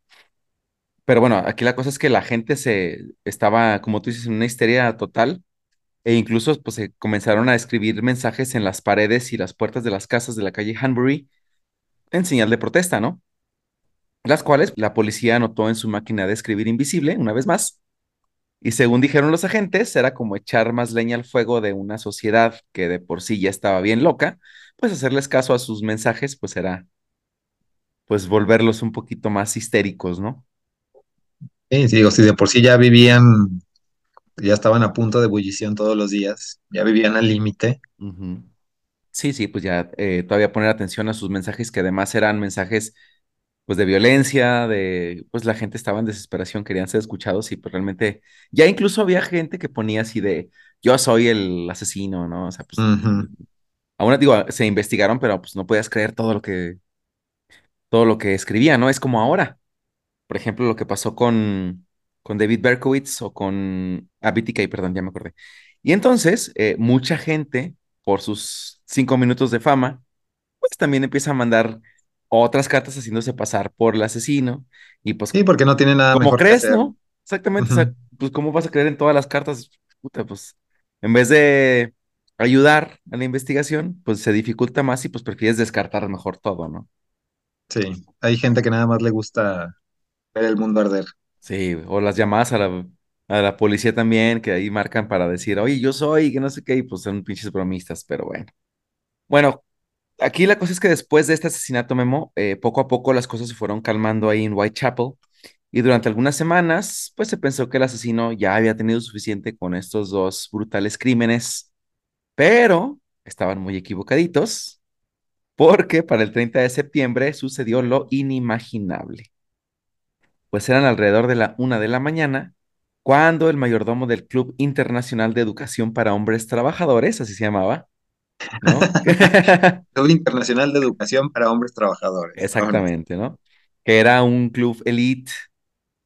Pero bueno, aquí la cosa es que la gente se estaba, como tú dices, en una histeria total, e incluso pues se comenzaron a escribir mensajes en las paredes y las puertas de las casas de la calle Hanbury en señal de protesta, ¿no? Las cuales la policía anotó en su máquina de escribir invisible, una vez más Y según dijeron los agentes, era como echar más leña al fuego de una sociedad que de por sí ya estaba bien loca, pues hacerles caso a sus mensajes, pues era pues volverlos un poquito más histéricos, ¿no? Sí, sí, digo, si de por sí ya vivían, ya estaban a punto de ebullición todos los días, ya vivían al límite. Sí, sí, pues ya eh, todavía poner atención a sus mensajes que además eran mensajes pues de violencia, de pues la gente estaba en desesperación, querían ser escuchados y pues realmente ya incluso había gente que ponía así de yo soy el asesino, ¿no? O sea, pues aún digo, se investigaron, pero pues no podías creer todo lo que todo lo que escribía, ¿no? Es como ahora. Por ejemplo, lo que pasó con, con David Berkowitz o con... Ah, BTK, perdón, ya me acordé. Y entonces, eh, mucha gente, por sus cinco minutos de fama, pues también empieza a mandar otras cartas haciéndose pasar por el asesino. Y pues, Sí, porque no tiene nada ¿cómo mejor que crees, hacer. no? Exactamente, o sea, pues, ¿cómo vas a creer en todas las cartas? Puta, pues, en vez de ayudar a la investigación, pues se dificulta más y pues prefieres descartar mejor todo, ¿no? Sí, hay gente que nada más le gusta ver el mundo arder. Sí, o las llamadas a la, a la policía también, que ahí marcan para decir, oye, yo soy, que no sé qué, y pues son pinches bromistas, pero bueno. Bueno, aquí la cosa es que después de este asesinato, Memo, eh, poco a poco las cosas se fueron calmando ahí en Whitechapel, y durante algunas semanas, pues se pensó que el asesino ya había tenido suficiente con estos dos brutales crímenes, pero estaban muy equivocaditos, porque para el 30 de septiembre sucedió lo inimaginable. pues eran alrededor de la una de la mañana, cuando el mayordomo del Club Internacional de Educación para Hombres Trabajadores, así se llamaba, ¿no? [LAUGHS] Club Internacional de Educación para Hombres Trabajadores. Exactamente, ¿no? Que era un club elite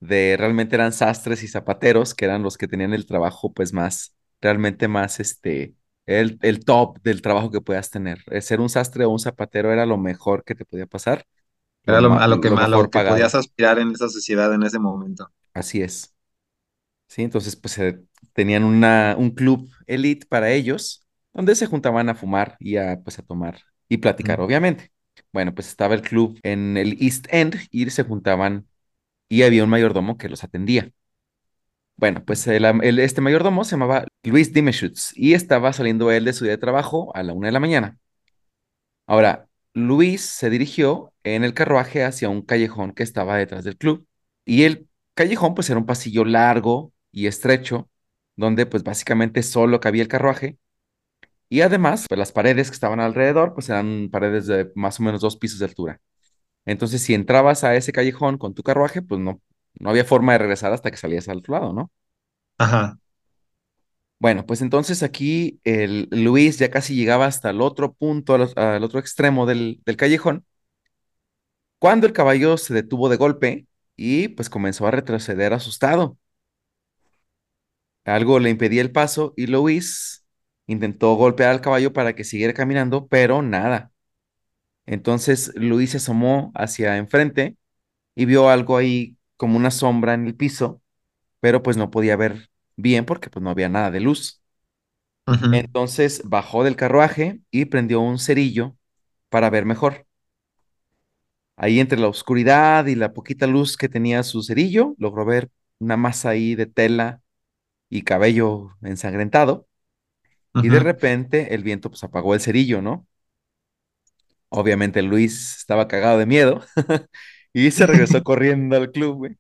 de realmente eran sastres y zapateros, que eran los que tenían el trabajo, pues más, realmente más, este, el, el top del trabajo que puedas tener. Eh, Ser un sastre o un zapatero era lo mejor que te podía pasar, Era lo, a lo que, lo a lo que podías aspirar en esa sociedad en ese momento. Así es. ¿sí? Entonces, pues eh, tenían una, un club elite para ellos, donde se juntaban a fumar y a, pues, a tomar y platicar, Mm. obviamente. Bueno, pues estaba el club en el East End y se juntaban y había un mayordomo que los atendía. Bueno, pues el, am- el- este mayordomo se llamaba Luis Dimeschutz y estaba saliendo él de su día de trabajo a la una de la mañana. Ahora, Luis se dirigió en el carruaje hacia un callejón que estaba detrás del club y el callejón pues era un pasillo largo y estrecho donde pues básicamente solo cabía el carruaje y además pues las paredes que estaban alrededor pues eran paredes de más o menos dos pisos de altura. Entonces si entrabas a ese callejón con tu carruaje pues no, no había forma de regresar hasta que salías al otro lado, ¿no? Ajá, Bueno, pues entonces aquí el Luis ya casi llegaba hasta el otro punto, al, al otro extremo del, del callejón cuando el caballo se detuvo de golpe y pues comenzó a retroceder asustado. Algo le impedía el paso y Luis intentó golpear al caballo para que siguiera caminando, pero nada. Entonces Luis se asomó hacia enfrente y vio algo ahí como una sombra en el piso, pero pues no podía ver bien porque pues no había nada de luz. Entonces bajó del carruaje y prendió un cerillo para ver mejor. Ahí entre la oscuridad y la poquita luz que tenía su cerillo, logró ver una masa ahí de tela y cabello ensangrentado. Y de repente el viento pues apagó el cerillo, ¿no? Obviamente Luis estaba cagado de miedo [LAUGHS] y se regresó [LAUGHS] corriendo al club, güey.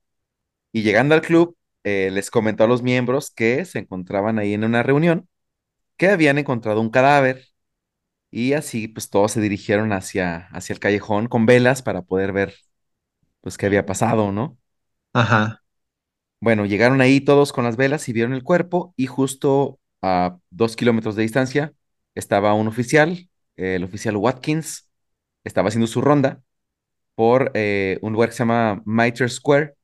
Y llegando al club, eh, les comentó a los miembros que se encontraban ahí en una reunión, que habían encontrado un cadáver y así pues todos se dirigieron hacia, hacia el callejón con velas para poder ver pues qué había pasado, ¿no? Ajá, Bueno, llegaron ahí todos con las velas y vieron el cuerpo y justo a dos kilómetros de distancia estaba un oficial, el oficial Watkins, estaba haciendo su ronda por eh, un lugar que se llama Mitre Square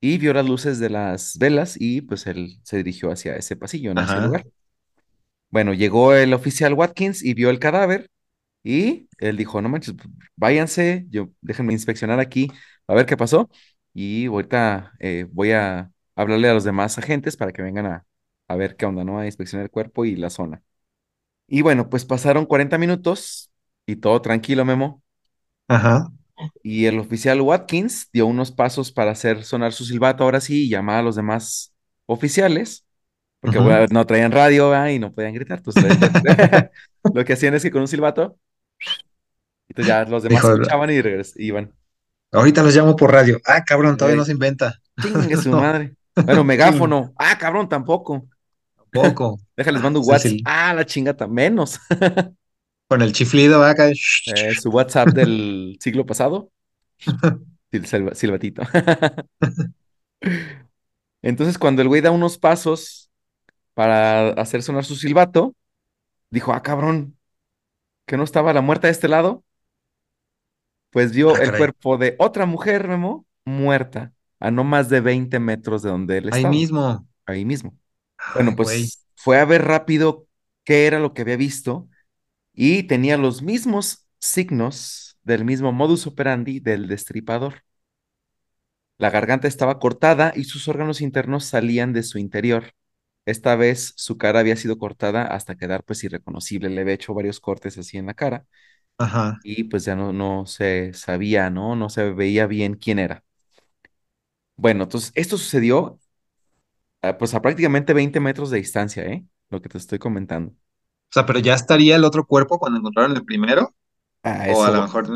y vio las luces de las velas y pues él se dirigió hacia ese pasillo, el ajá, lugar. Bueno, llegó el oficial Watkins y vio el cadáver y él dijo, no manches, váyanse, yo, déjenme inspeccionar aquí, a ver qué pasó. Y ahorita eh, voy a hablarle a los demás agentes para que vengan a, a ver qué onda, ¿no? A inspeccionar el cuerpo y la zona. Y bueno, pues pasaron 40 minutos y todo tranquilo, Memo. ajá, Y el oficial Watkins dio unos pasos para hacer sonar su silbato ahora sí y llamar a los demás oficiales, porque bueno, no traían radio, ¿verdad? y no podían gritar. Entonces, traían- [LAUGHS] [LAUGHS] lo, que hacían es que con un silbato, y entonces ya los demás escuchaban y regres- iban. ahorita los llamo por radio. Ah, cabrón, todavía no Ey, se inventa. Chingue su [LAUGHS] No, madre. Bueno, megáfono. Ah, cabrón, tampoco. Tampoco. [LAUGHS] Déjales mando un WhatsApp. Ah, la chingata, menos. [LAUGHS] con el chiflido acá. Eh, su WhatsApp del [LAUGHS] siglo pasado. Sil- silba- Silbatito. Entonces, cuando el güey da unos pasos para hacer sonar su silbato, dijo, ah, cabrón, que no estaba la muerta de este lado, pues vio Ah, el cuerpo de otra mujer, Memo, muerta, a no más de 20 metros de donde él Ahí estaba, mismo. ahí mismo. Bueno, Ay, güey. pues fue a ver rápido qué era lo que había visto y tenía los mismos signos del mismo modus operandi del destripador. La garganta estaba cortada y sus órganos internos salían de su interior. Esta vez su cara había sido cortada hasta quedar pues irreconocible. Le había hecho varios cortes así en la cara Ajá. y pues ya no, no se sabía, ¿no? No se veía bien quién era. Bueno, entonces esto sucedió ah, pues a prácticamente 20 metros de distancia, ¿eh? Lo que te estoy comentando. O sea, pero ya estaría el otro cuerpo cuando encontraron el primero. Ah, O a lo mejor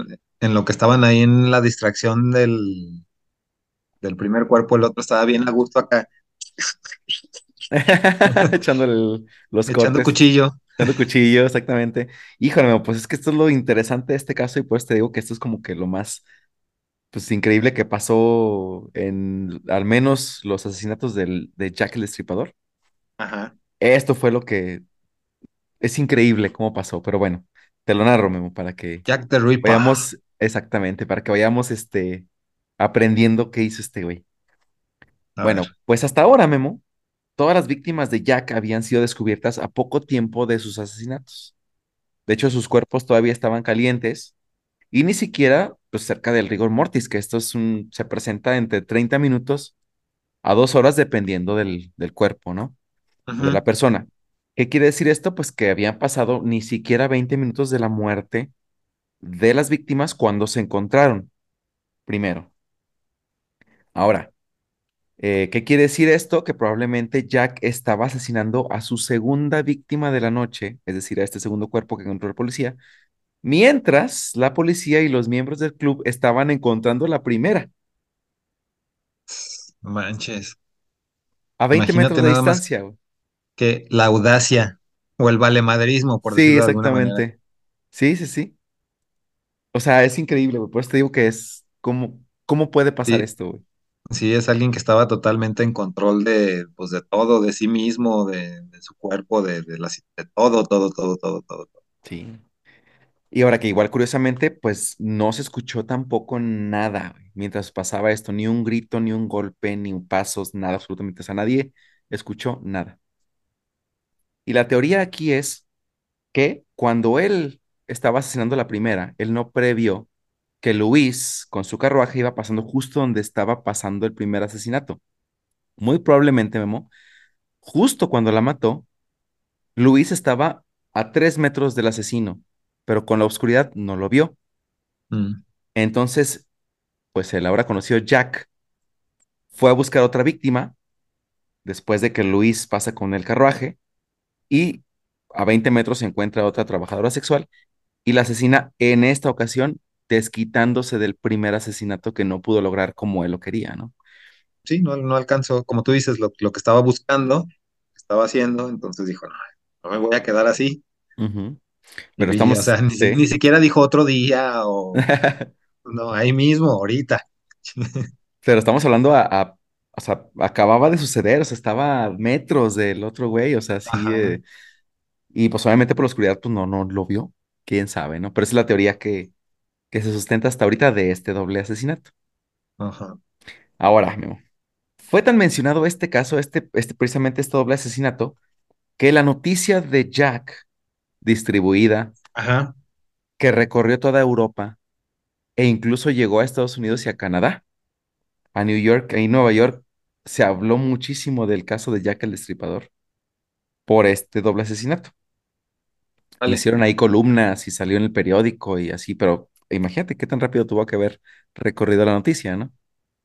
en lo que estaban ahí en la distracción del, del primer cuerpo, el otro estaba bien a gusto acá, [LAUGHS] Echándole el- los echando cortes, cuchillo. echando cuchillo, exactamente. Híjole, pues es que esto es lo interesante de este caso y pues te digo que esto es como que lo más, pues increíble que pasó en al menos los asesinatos del, de Jack el Destripador. Ajá. Esto fue lo que es increíble cómo pasó, pero bueno, te lo narro, Memo, para que Jack the Ripper. vayamos exactamente, para que vayamos este, aprendiendo qué hizo este güey. A ver. Bueno, pues hasta ahora, Memo. Todas las víctimas de Jack habían sido descubiertas a poco tiempo de sus asesinatos. De hecho, sus cuerpos todavía estaban calientes y ni siquiera pues, cerca del rigor mortis, que esto es un, se presenta entre 30 minutos a dos horas dependiendo del, del cuerpo, ¿no? De la persona. ¿Qué quiere decir esto? Pues que habían pasado ni siquiera 20 minutos de la muerte de las víctimas cuando se encontraron primero. Ahora, Eh, ¿qué quiere decir esto? Que probablemente Jack estaba asesinando a su segunda víctima de la noche, es decir, a este segundo cuerpo que encontró la policía, mientras la policía y los miembros del club estaban encontrando la primera, Manches. a 20 metros de distancia. que la audacia o el valemadrismo, por Sí, decirlo de manera. exactamente. Sí, sí, sí. O sea, es increíble, güey. Por eso te digo que es, ¿cómo, cómo puede pasar Sí, esto, güey? sí, es alguien que estaba totalmente en control de, pues, de todo, de sí mismo, de, de su cuerpo, de, de, la, de todo, todo, todo, todo, todo. todo. Sí. Y ahora que igual curiosamente, pues no se escuchó tampoco nada mientras pasaba esto, ni un grito, ni un golpe, ni un pasos, nada absolutamente. O sea, nadie escuchó nada. Y la teoría aquí es que cuando él estaba asesinando a la primera, él no previó que Luis con su carruaje iba pasando justo donde estaba pasando el primer asesinato. Muy probablemente, Memo, justo cuando la mató, Luis estaba a tres metros del asesino, pero con la oscuridad no lo vio. Mm, Entonces pues el ahora conocido Jack fue a buscar otra víctima después de que Luis pasa con el carruaje y a 20 metros se encuentra otra trabajadora sexual y la asesina en esta ocasión desquitándose del primer asesinato que no pudo lograr como él lo quería, ¿no? Sí, no, no alcanzó, como tú dices, lo, lo que estaba buscando, estaba haciendo, entonces dijo, no, no me voy a quedar así. Pero vi, o sea, estamos, ni, sí. ni siquiera dijo otro día o, [LAUGHS] no, ahí mismo, ahorita. Pero estamos hablando a, a- o sea, acababa de suceder, o sea, estaba a metros del otro güey, o sea, sí, eh, y pues obviamente por la oscuridad, pues no, no lo vio, quién sabe, ¿no? Pero esa es la teoría que, que se sustenta hasta ahorita de este doble asesinato. ajá. Ahora, Memo, fue tan mencionado este caso, este, este, precisamente este doble asesinato, que la noticia de Jack, distribuida, Ajá. que recorrió toda Europa e incluso llegó a Estados Unidos y a Canadá, a New York y Nueva York, se habló muchísimo del caso de Jack el Destripador por este doble asesinato. Vale. Hicieron ahí columnas y salió en el periódico y así, pero imagínate qué tan rápido tuvo que haber recorrido la noticia, ¿no?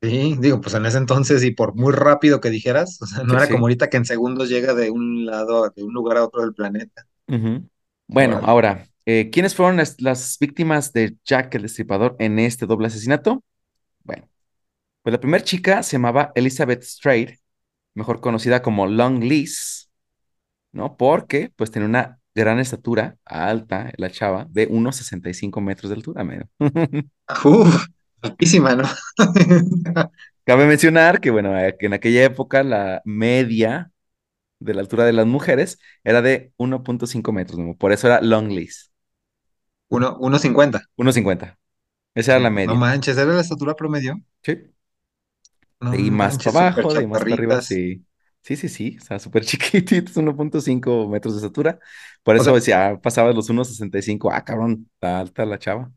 Sí, digo, pues en ese entonces y por muy rápido que dijeras, o sea, no Sí, era como ahorita que en segundos llega de un lado, de un lugar a otro del planeta. Ujú. Bueno, ahora, eh, ¿quiénes fueron las, las víctimas de Jack el Destripador en este doble asesinato? Bueno, Pues la primera chica se llamaba Elizabeth Straight, mejor conocida como Long Liz, ¿no? Porque pues tenía una gran estatura, alta, la chava, de unos 65 metros de altura, medio. [LAUGHS] Uf, altísima, ¿no? [LAUGHS] Cabe mencionar que, bueno, eh, que en aquella época la media de la altura de las mujeres era de 1.5 metros, ¿no? Por eso era Long uno cincuenta. 1.50. Esa era la No media. manches, ¿era la estatura promedio? Sí. No ahí más manches, para abajo, ahí más para arriba, sí. Sí, sí, sí, o sea, súper [LAUGHS] chiquititos, 1.5 metros de estatura. Por O eso sea, decía, pasaba los 1.65, ah, cabrón, está alta la chava.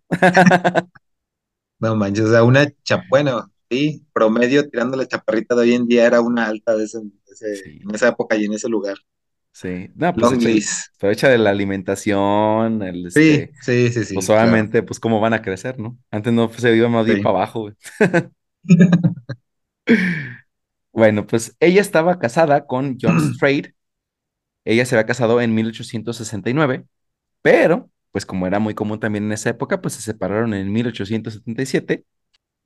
no manches, o sea, una bueno, sí, promedio tirándole chaparrita de hoy en día era una alta de ese, ese- Sí, en esa época y en ese lugar. sí. No, pues hecha, hecha de la alimentación, el, Sí, este, sí, sí, pues sí, claro. obviamente, pues cómo van a crecer, ¿no? Antes no pues, se iba más bien para abajo, güey. [LAUGHS] Bueno, pues ella estaba casada con John [CLEARS THROAT] Strait. Ella se había casado en 1869, pero, pues como era muy común también en esa época, pues se separaron en 1877.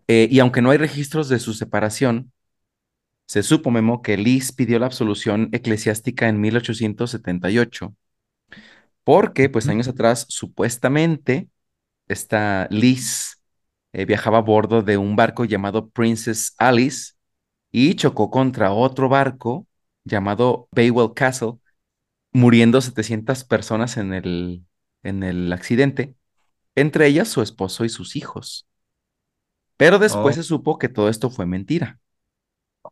eh, y aunque no hay registros de su separación, se supo, Memo, que Liz pidió la absolución eclesiástica en 1878, porque, pues años atrás, supuestamente, esta Liz eh, viajaba a bordo de un barco llamado Princess Alice y chocó contra otro barco llamado Baywell Castle, muriendo 700 personas en el, en el accidente, entre ellas su esposo y sus hijos. Pero después Oh, se supo que todo esto fue mentira,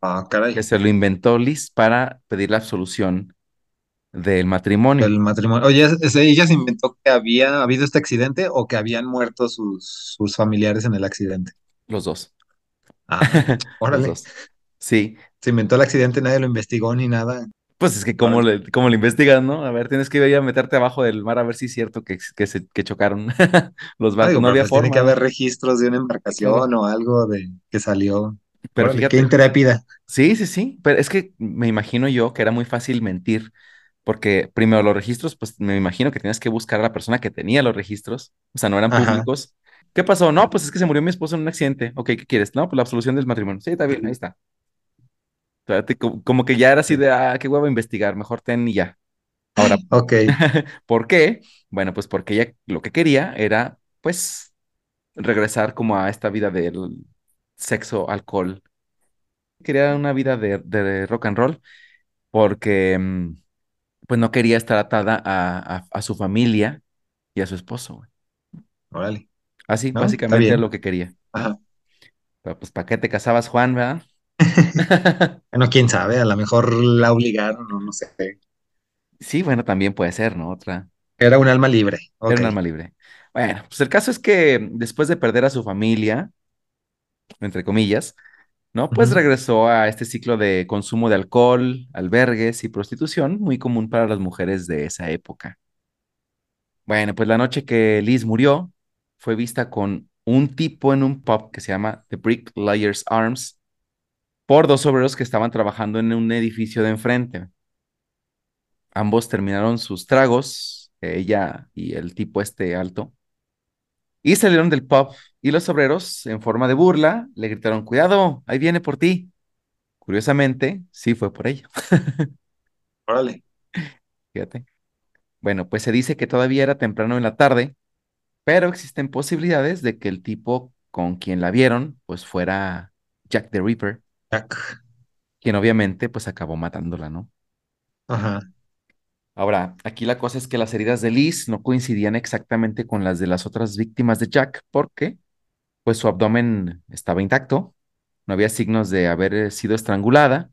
ah, que caray. se lo inventó Liz para pedir la absolución del matrimonio, El matrimonio. Oye, ¿es- ¿ella se inventó que había habido este accidente o que habían muerto sus, sus familiares en el accidente? los dos, Ah, [LAUGHS] los órale. dos. Sí, Se inventó el accidente, nadie lo investigó ni nada. pues es que cómo Órale. le, cómo le investigas, ¿no? A ver, tienes que ir a meterte abajo del mar a ver si es cierto que, que, se, que chocaron [LAUGHS] los Ah, barcos, digo, no había pues tiene que haber registros de una Sí, embarcación o algo de que salió. Pero Órale, qué fíjate, intrépida. Sí, sí, sí, pero es que me imagino yo que era muy fácil mentir, porque primero los registros, pues me imagino que tienes que buscar a la persona que tenía los registros, o sea, no eran Ajá, públicos. ¿Qué pasó? No, pues es que se murió mi esposo en un accidente. Ok, ¿qué quieres? No, pues la absolución del matrimonio. Sí, está bien, ahí está. Como, que ya era así sí. de, ah, qué huevo investigar, mejor ten y ya. Ahora, [LAUGHS] Ok, [LAUGHS] ¿por qué? Bueno, pues porque ella lo que quería era, pues, regresar como a esta vida del sexo, alcohol. Quería una vida de, de rock and roll, porque... mm, pues no quería estar atada a, a- a su familia y a su esposo, güey. órale. Así, ¿No? Básicamente es lo que quería. Ajá. Pero pues, ¿para qué te casabas, Juan, verdad? [LAUGHS] Bueno, quién sabe, a lo mejor la obligaron o no sé. Sí, bueno, también puede ser, ¿no? Otra. Era un alma libre. Era un alma libre. Bueno, pues el caso es que después de perder a su familia, entre comillas, ¿no? Pues regresó a este ciclo de consumo de alcohol, albergues y prostitución, muy común para las mujeres de esa época. Bueno, pues la noche que Liz murió, fue vista con un tipo en un pub que se llama The Brick Liars Arms por dos obreros que estaban trabajando en un edificio de enfrente. Ambos terminaron sus tragos, ella y el tipo este alto, y salieron del pub y los obreros, en forma de burla, le gritaron, cuidado, ahí viene por ti. Curiosamente, sí fue por ella, [LAUGHS] Órale. fíjate. Bueno, pues se dice que todavía era temprano en la tarde, pero existen posibilidades de que el tipo con quien la vieron, pues fuera Jack the Ripper, Jack. quien obviamente pues acabó matándola, ¿no? Ajá. Ahora, aquí la cosa es que las heridas de Liz no coincidían exactamente con las de las otras víctimas de Jack, porque pues su abdomen estaba intacto, no había signos de haber eh, sido estrangulada,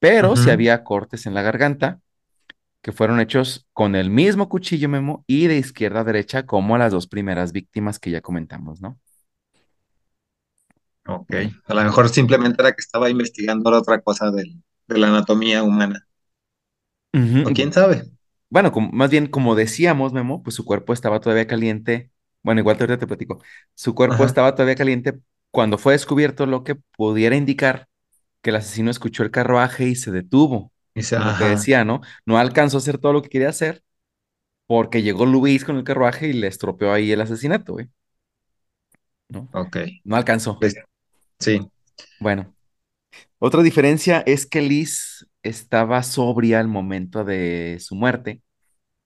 pero sí había cortes en la garganta que fueron hechos con el mismo cuchillo Memo y de izquierda a derecha como las dos primeras víctimas que ya comentamos, ¿no? Ok. A lo mejor simplemente era que estaba investigando la otra cosa del- de la anatomía humana. O quién sabe. Bueno, como- más bien como decíamos, Memo, pues su cuerpo estaba todavía caliente. Bueno, igual te ahorita te platico. Su cuerpo Ajá. estaba todavía caliente cuando fue descubierto lo que pudiera indicar que el asesino escuchó el carruaje y se detuvo. Como te ajá. decía, ¿no? No alcanzó a hacer todo lo que quería hacer porque llegó Luis con el carruaje y le estropeó ahí el asesinato, güey, ¿no? Ok. No alcanzó. Pues, sí. Bueno, otra diferencia es que Liz estaba sobria al momento de su muerte,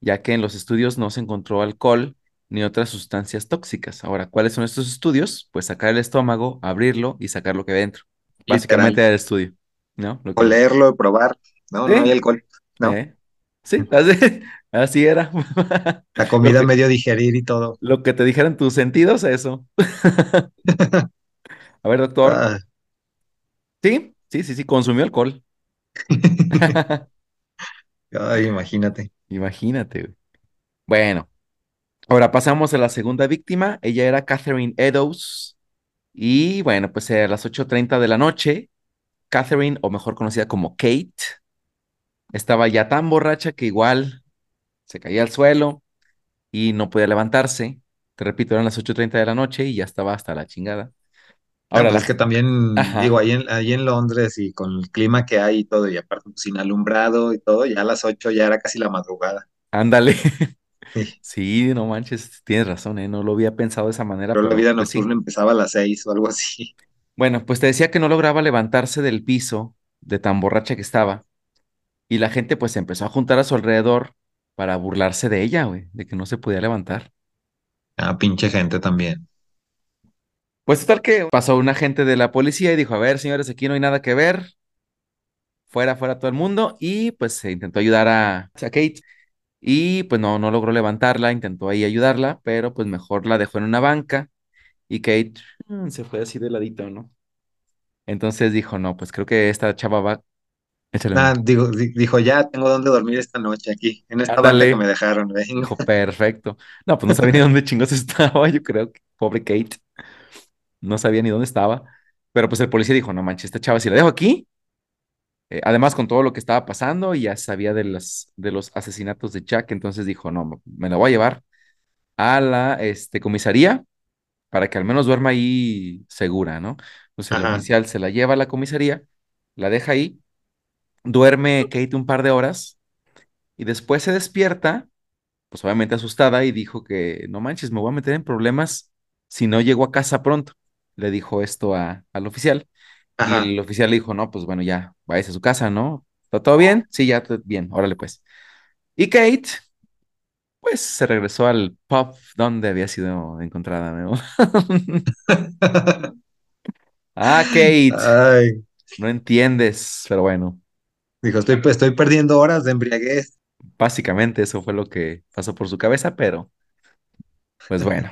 ya que en los estudios no se encontró alcohol ni otras sustancias tóxicas. Ahora, ¿cuáles son estos estudios? Pues sacar el estómago, abrirlo y sacar lo que hay dentro. Literal. Básicamente era el estudio, ¿no? Lo que... Olerlo, probar. No, no hay alcohol. No. ¿eh? Sí, [LAUGHS] así, así era. [LAUGHS] La comida que, medio digerir y todo. lo que te dijeran tus sentidos, eso. [LAUGHS] A ver, doctor. Ah. Sí, sí, sí, sí, consumió alcohol. Ay, imagínate. Imagínate. Bueno, ahora pasamos a la segunda víctima. Ella era Catherine Eddowes. Y bueno, pues a las ocho treinta de la noche, Catherine, o mejor conocida como Kate, estaba ya tan borracha que igual se caía al suelo y no podía levantarse. Te repito, eran las ocho treinta de la noche y ya estaba hasta la chingada. Ah, Ahora pues es que la... también, digo, ahí en, ahí en Londres y con el clima que hay y todo, y aparte pues, sin alumbrado y todo, ya a las 8 ya era casi la madrugada. ándale. [LAUGHS] [LAUGHS] Sí. No manches, tienes razón, ¿eh? No lo había pensado de esa manera, Pero la vida pues nocturna sí. empezaba a las 6 o algo así. [LAUGHS] Bueno, pues te decía que no lograba levantarse del piso de tan borracha que estaba y la gente pues se empezó a juntar a su alrededor para burlarse de ella, güey, de que no se podía levantar. Ah, pinche gente también. Pues total que pasó un agente de la policía y dijo, a ver, señores, aquí no hay nada que ver, fuera, fuera todo el mundo y pues se intentó ayudar a, a Kate y pues no, no logró levantarla, intentó ahí ayudarla, pero pues mejor la dejó en una banca y Kate mm, se fue así de ladito, ¿no? Entonces dijo, no, pues creo que esta chava va, Ah, digo, di- dijo, ya tengo dónde dormir esta noche aquí, en esta banca que me dejaron, dijo, [LAUGHS] perfecto. No, pues no sabía ni dónde chingos estaba, yo creo que pobre Kate, no sabía ni dónde estaba. Pero pues el policía dijo, no manches, esta chava, si la dejo aquí, eh, además con todo lo que estaba pasando, y ya sabía de las, de los asesinatos de Jack, entonces dijo, no, me la voy a llevar a la este, comisaría para que al menos duerma ahí segura, ¿no? Entonces el oficial se la lleva a la comisaría, la deja ahí, duerme Kate un par de horas y después se despierta pues obviamente asustada y dijo que no manches, me voy a meter en problemas si no llego a casa pronto. Le dijo esto a, al oficial y ajá. el oficial le dijo, no, pues bueno, ya, váyase a su casa, ¿no? ¿Está todo bien? Sí, ya, bien, órale pues. Y Kate, pues se regresó al pub donde había sido encontrada, ¿no? [LAUGHS] Ah, Kate, Ay, no entiendes, pero bueno, dijo, estoy, pues, estoy perdiendo horas de embriaguez. básicamente eso fue lo que pasó por su cabeza, pero pues bueno.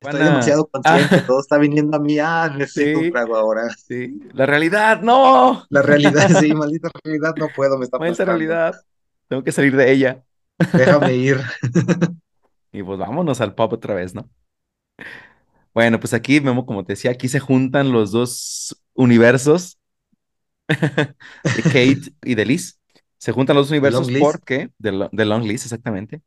Estoy demasiado [LAUGHS] consciente, ah, todo está viniendo a mí. Ah, necesito un sí, trago ahora. Sí, la realidad, no, La realidad, sí, [LAUGHS] maldita realidad, no puedo, me está maldita aplastando. realidad, tengo que salir de ella. Déjame [LAUGHS] ir. Y pues vámonos al pub otra vez, ¿no? Bueno, pues aquí, Memo, como te decía, aquí se juntan los dos universos de Kate y de Liz. Se juntan los dos universos porque, de, de Long Liz, exactamente,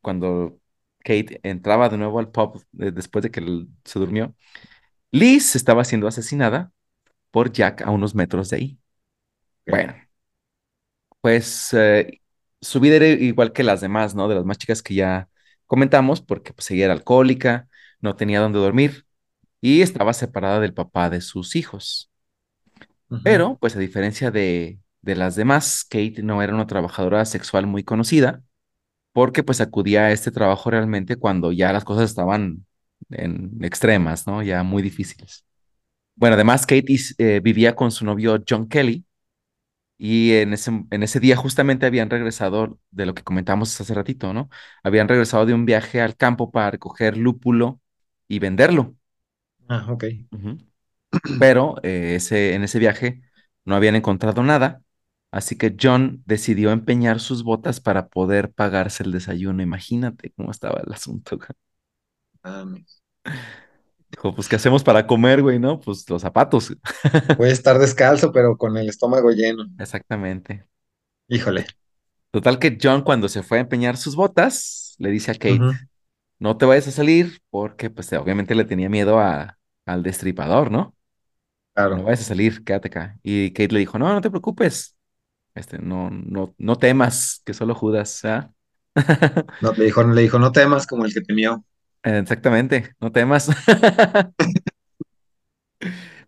cuando Kate entraba de nuevo al pub eh, después de que se durmió, Liz estaba siendo asesinada por Jack a unos metros de ahí. Bueno. Pues eh, su vida era igual que las demás, ¿no? De las más chicas que ya comentamos, porque pues ella era alcohólica, no tenía dónde dormir y estaba separada del papá de sus hijos. Pero, pues a diferencia de, de las demás, Kate no era una trabajadora sexual muy conocida, porque pues acudía a este trabajo realmente cuando ya las cosas estaban en extremas, ¿no? Ya muy difíciles. Bueno, además, Kate eh, vivía con su novio John Kelly Y en ese, en ese día justamente habían regresado de lo que comentamos hace ratito, ¿no? Habían regresado de un viaje al campo para recoger lúpulo y venderlo. Ah, ok. Pero eh, ese, en ese viaje no habían encontrado nada, así que John decidió empeñar sus botas para poder pagarse el desayuno. Imagínate cómo estaba el asunto. Dijo, pues, ¿qué hacemos para comer, güey? ¿No? Pues los zapatos. [LAUGHS] Voy a estar descalzo, pero con el estómago lleno. Exactamente. Híjole. Total que John, cuando se fue a empeñar sus botas, le dice a Kate, no te vayas a salir porque pues obviamente le tenía miedo a, al destripador, ¿no? No Claro. vayas a salir, quédate acá. Y Kate le dijo, no, no te preocupes, este, no, no, no temas, que solo Judas, ¿ah? [LAUGHS] No, le dijo, le dijo, no temas como el que temió. Exactamente, no temas. [LAUGHS]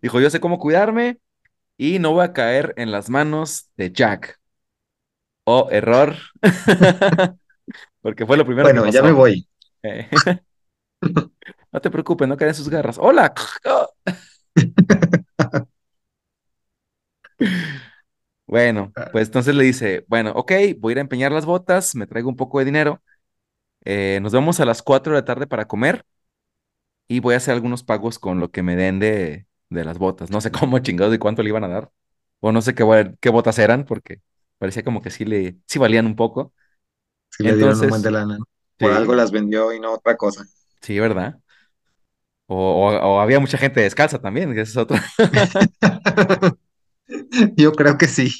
Dijo, yo sé cómo cuidarme y no voy a caer en las manos de Jack. Oh, error. [LAUGHS] Porque fue lo primero que Bueno, ya me voy. Eh, no te preocupes, no caen en sus garras. Hola. Bueno, pues entonces le dice, bueno, ok, voy a ir a empeñar las botas, me traigo un poco de dinero, eh, nos vemos a las 4 de la tarde para comer y voy a hacer algunos pagos con lo que me den de, de las botas. No sé [LAUGHS] cómo chingados y cuánto le iban a dar, o no sé qué, botas eran, porque parecía como que sí, le, sí valían un poco. Sí le dieron un buen de Entonces, lana. Por algo las vendió y no otra cosa. sí, ¿verdad? O, o- o había mucha gente descalza también, que es otra. [LAUGHS] [LAUGHS] [LAUGHS] Yo creo que sí.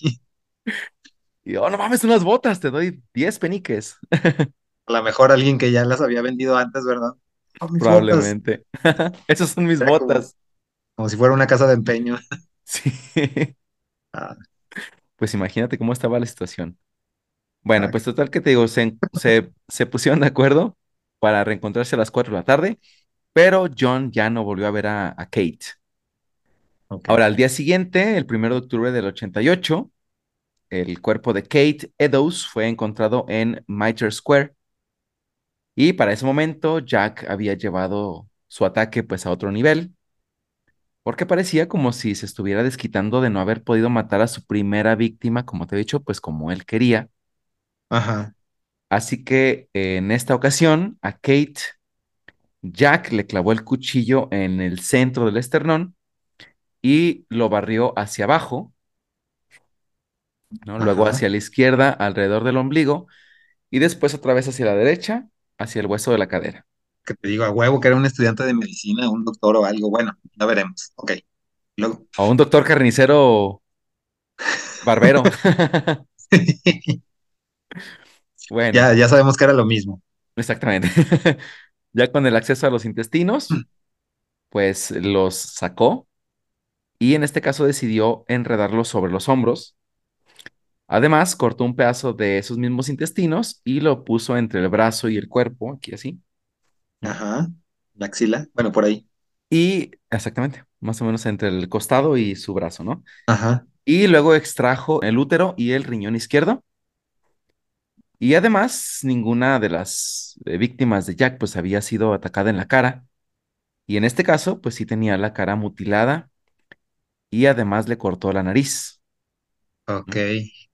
Y, oh, no mames, unas botas, te doy 10 peniques, [LAUGHS] A lo mejor alguien que ya las había vendido antes, ¿verdad? Oh, probablemente. [LAUGHS] Esas son mis Era botas. como si fuera una casa de empeño. Sí. Ah, Pues imagínate cómo estaba la situación. Bueno, ah, pues total que te digo, se, se, se pusieron de acuerdo para reencontrarse a las 4 de la tarde, pero John ya no volvió a ver a, a Kate. Ahora, al día siguiente, el primero de octubre del 88, el cuerpo de Kate Eddowes fue encontrado en Mitre Square. Y para ese momento Jack había llevado su ataque pues a otro nivel, porque parecía como si se estuviera desquitando de no haber podido matar a su primera víctima, como te he dicho, pues como él quería. Ajá, Así que eh, en esta ocasión a Kate, Jack le clavó el cuchillo en el centro del esternón y lo barrió hacia abajo, ¿no? Luego ajá. hacia la izquierda alrededor del ombligo y después otra vez hacia la derecha, hacia el hueso de la cadera. Que te digo a huevo que era un estudiante de medicina, un doctor o algo. Bueno, ya veremos. Ok. Luego. O un doctor carnicero barbero. [LAUGHS] [LAUGHS] Bueno, Ya, ya sabemos que era lo mismo. exactamente. [LAUGHS] Ya con el acceso a los intestinos, pues los sacó y en este caso decidió enredarlos sobre los hombros Además, cortó un pedazo de esos mismos intestinos y lo puso entre el brazo y el cuerpo, aquí así. Ajá. La axila. Bueno, por ahí. Y exactamente, más o menos entre el costado y su brazo, ¿no? Ajá. Y luego extrajo el útero y el riñón izquierdo. Y además, ninguna de las eh, víctimas de Jack pues había sido atacada en la cara. Y en este caso, pues sí tenía la cara mutilada y además le cortó la nariz, Ok. ¿no?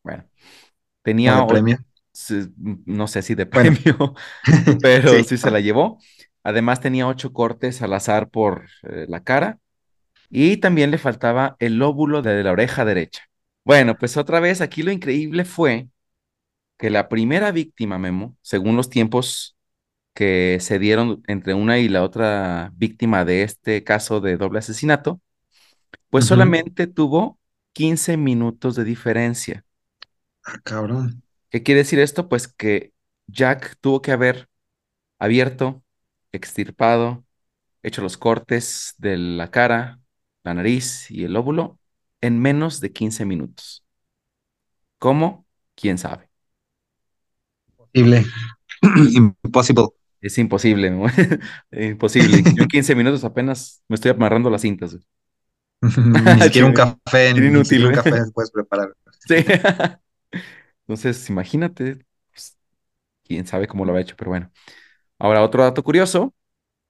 Bueno, tenía, de premio. no sé si de premio, [LAUGHS] pero sí. sí se la llevó. Además tenía ocho cortes al azar por eh, la cara y también le faltaba el lóbulo de la oreja derecha. Bueno, pues otra vez aquí lo increíble fue que la primera víctima, Memo, según los tiempos que se dieron entre una y la otra víctima de este caso de doble asesinato, pues solamente tuvo 15 minutos de diferencia. Ah, cabrón. ¿Qué quiere decir esto? Pues que Jack tuvo que haber abierto, extirpado, hecho los cortes de la cara, la nariz y el óvulo en menos de 15 minutos. ¿Cómo? ¿Quién sabe? Imposible. [CLEARS THROAT] Impossible. Es imposible. [LAUGHS] Imposible. Yo en 15 minutos apenas me estoy amarrando las cintas. Ni [LAUGHS] siquiera un café, ni inútil, siquiera un café puedes preparar. Sí. [LAUGHS] Entonces, imagínate, pues, quién sabe cómo lo ha hecho, pero bueno. Ahora, otro dato curioso,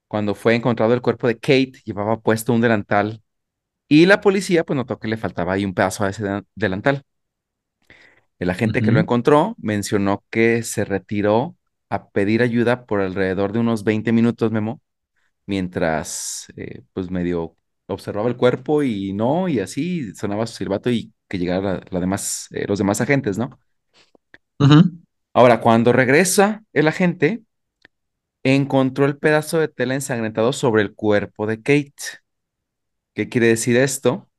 cuando fue encontrado el cuerpo de Kate, llevaba puesto un delantal y la policía pues notó que le faltaba ahí un pedazo a ese de- delantal. El agente que lo encontró mencionó que se retiró a pedir ayuda por alrededor de unos 20 minutos, Memo, mientras eh, pues medio observaba el cuerpo y no, y así sonaba su silbato y que la, la demás, eh, los demás agentes, ¿no? Ahora, cuando regresa el agente, encontró el pedazo de tela ensangrentado sobre el cuerpo de Kate. ¿Qué quiere decir esto?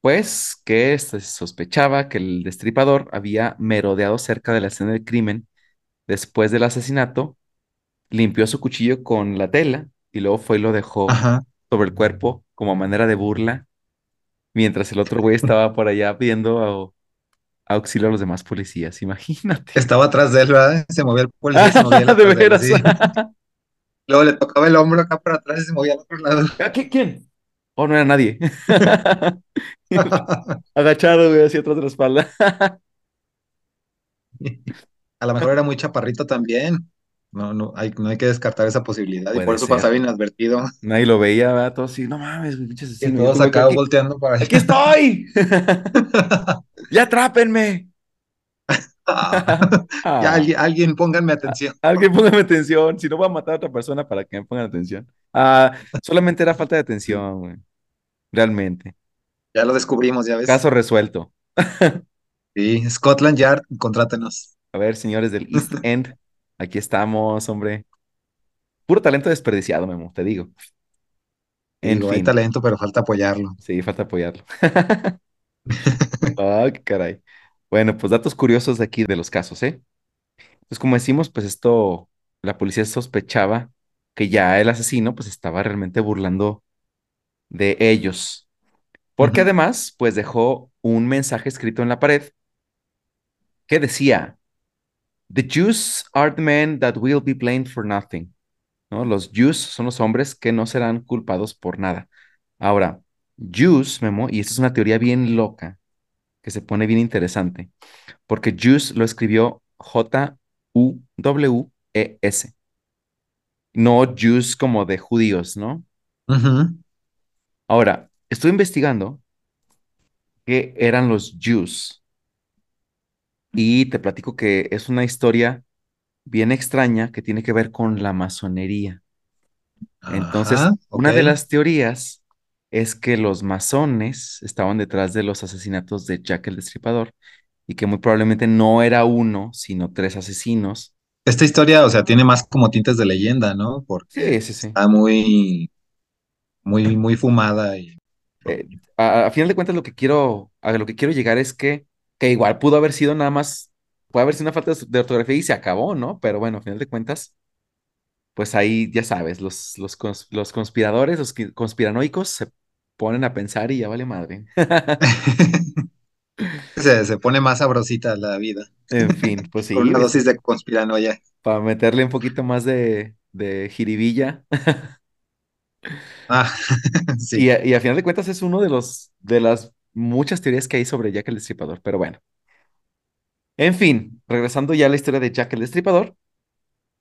Pues que se sospechaba que el destripador había merodeado cerca de la escena del crimen después del asesinato, limpió su cuchillo con la tela y luego fue y lo dejó Ajá. Sobre el cuerpo como manera de burla, mientras el otro güey estaba por allá pidiendo au- auxilio a los demás policías. Imagínate. Estaba atrás de él, ¿verdad? Se movía el policía se [LAUGHS] movía De atrás de él, veras. Luego le tocaba el hombro acá para atrás y se movía al otro lado. ¿A ¿Qui- ¿Quién? Oh, no era nadie. [LAUGHS] Agachado, güey, hacia atrás de la espalda. [LAUGHS] A lo mejor era muy chaparrito también. No, no hay, no hay que descartar esa posibilidad y por eso ser. pasaba inadvertido. [LAUGHS] Nadie lo veía, ¿verdad? Todos así, no mames, güey, pinche Y asesino. Yo todos acá aquí, volteando para allá. aquí estoy. [LAUGHS] ¡Ya atrápenme! [LAUGHS] Ya alguien, alguien pónganme atención. alguien póngame atención. Si no voy a matar a otra persona para que me pongan atención. Ah, solamente era falta de atención, güey. Realmente. Ya lo descubrimos, ya ves. Caso resuelto. Sí, Scotland Yard, contrátenos. A ver, señores del East End, aquí estamos, hombre. Puro talento desperdiciado, Memo, te digo. En Digo, hay fin, talento, pero falta apoyarlo. sí, falta apoyarlo. [LAUGHS] Ah, qué caray. Bueno, pues datos curiosos de aquí de los casos, ¿eh? Pues como decimos, pues esto, la policía sospechaba que ya el asesino pues estaba realmente burlando de ellos. Porque además, pues dejó un mensaje escrito en la pared que decía, The Jews are the men that will be blamed for nothing. ¿No? Los Jews son los hombres que no serán culpados por nada. Ahora, Jews, Memo, y esta es una teoría bien loca, que se pone bien interesante, porque Jews lo escribió J-U-W-E-S, no Jews como de judíos, ¿no? Ahora, estoy investigando qué eran los Jews y te platico que es una historia bien extraña que tiene que ver con la masonería. Ajá, Entonces, una de las teorías es que los masones estaban detrás de los asesinatos de Jack el Destripador y que muy probablemente no era uno, sino tres asesinos. Esta historia, o sea, tiene más como tintes de leyenda, ¿no? Porque Sí, sí, sí. está muy, muy, muy fumada y Eh, a, a final de cuentas, lo que quiero, a lo que quiero llegar es que, que igual pudo haber sido nada más, puede haber sido una falta de, ortografía y se acabó, ¿no? Pero bueno, a final de cuentas, pues ahí ya sabes, los, los, cons- los conspiradores, los conspiranoicos se ponen a pensar y ya vale madre. [LAUGHS] se, se pone más sabrosita la vida En fin, pues con sí, una es dosis de conspiranoia. para meterle un poquito más de, de jiribilla. Ah, [LAUGHS] Y, sí. a- y a final de cuentas es uno de los de las muchas teorías que hay sobre Jack el Destripador. Pero bueno, en fin, regresando ya a la historia de Jack el Destripador,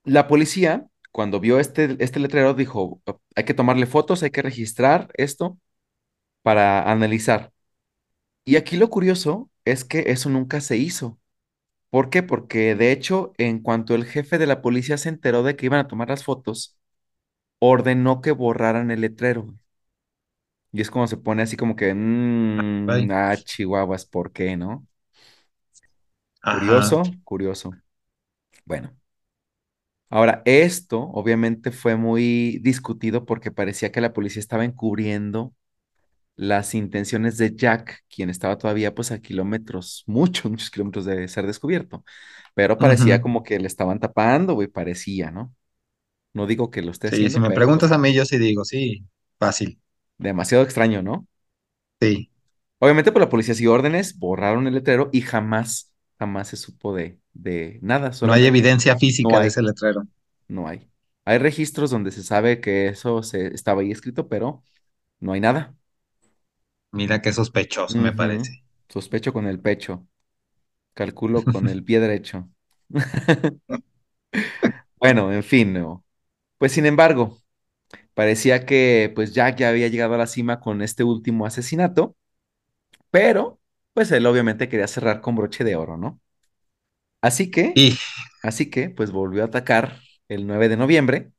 la policía, cuando vio este, este letrero, dijo, "Oh, hay que tomarle fotos, hay que registrar esto para analizar. Y aquí lo curioso es que eso nunca se hizo. ¿Por qué? Porque de hecho, en cuanto el jefe de la policía se enteró de que iban a tomar las fotos, ordenó que borraran el letrero. Y es como se pone así como que, mmm, ah, chihuahuas, ¿por qué, no? Ajá. Curioso, curioso. Bueno, ahora esto obviamente fue muy discutido porque parecía que la policía estaba encubriendo las intenciones de Jack, quien estaba todavía pues a kilómetros, muchos, [LAUGHS] muchos kilómetros de ser descubierto. Pero parecía como que le estaban tapando, güey, parecía, ¿no? No digo que lo esté Sí, si me pero preguntas a mí, yo sí digo, sí, fácil. Demasiado extraño, ¿no? Sí. Obviamente, por la policía siguió órdenes, borraron el letrero y jamás, jamás se supo de, de nada, No hay evidencia no física de ese letrero. no hay. Hay registros donde se sabe que eso se, estaba ahí escrito, pero no hay nada. Mira qué sospechoso me parece. Sospecho con el pecho, calculo [LAUGHS] con el pie derecho. [LAUGHS] Bueno, en fin, ¿no? Pues sin embargo, parecía que pues Jack ya había llegado a la cima con este último asesinato, pero pues él obviamente quería cerrar con broche de oro, ¿no? Así que Y Así que, pues volvió a atacar el 9 de noviembre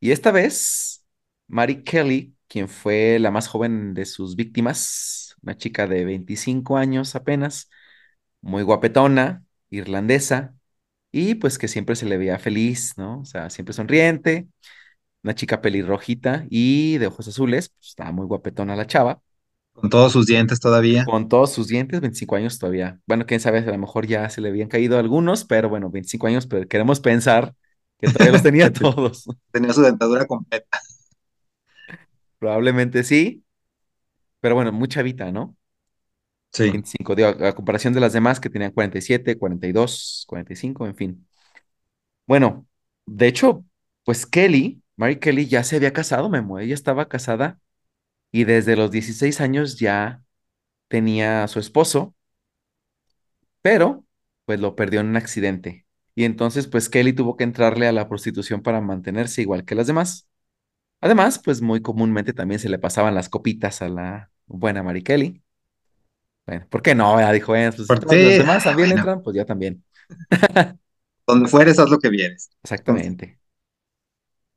y esta vez Mary Kelly, quien fue la más joven de sus víctimas, una chica de 25 años apenas, muy guapetona, irlandesa y pues que siempre se le veía feliz, ¿no? O sea, siempre sonriente, una chica pelirrojita y de ojos azules, pues estaba muy guapetona la chava. con todos sus dientes todavía, Con todos sus dientes, 25 años todavía. Bueno, quién sabe, a lo mejor ya se le habían caído algunos, pero bueno, 25 años, pero queremos pensar que todavía los tenía [LAUGHS] todos. tenía su dentadura completa. Probablemente sí, pero bueno, mucha vida, ¿no? Sí. 25, digo, a, a comparación de las demás que tenían 47, 42, 45, en fin. Bueno, de hecho, pues Kelly, Mary Kelly ya se había casado, Memo, ella estaba casada y desde los 16 años ya tenía a su esposo, pero pues lo perdió en un accidente. Y entonces pues Kelly tuvo que entrarle a la prostitución para mantenerse igual que las demás. Además, pues muy comúnmente también se le pasaban las copitas a la buena Mary Kelly. Bueno, ¿por qué no? Ya dijo, eh, pues los demás también bueno, entran, pues yo también. donde fueres, haz lo que. [LAUGHS] Entonces, Exactamente.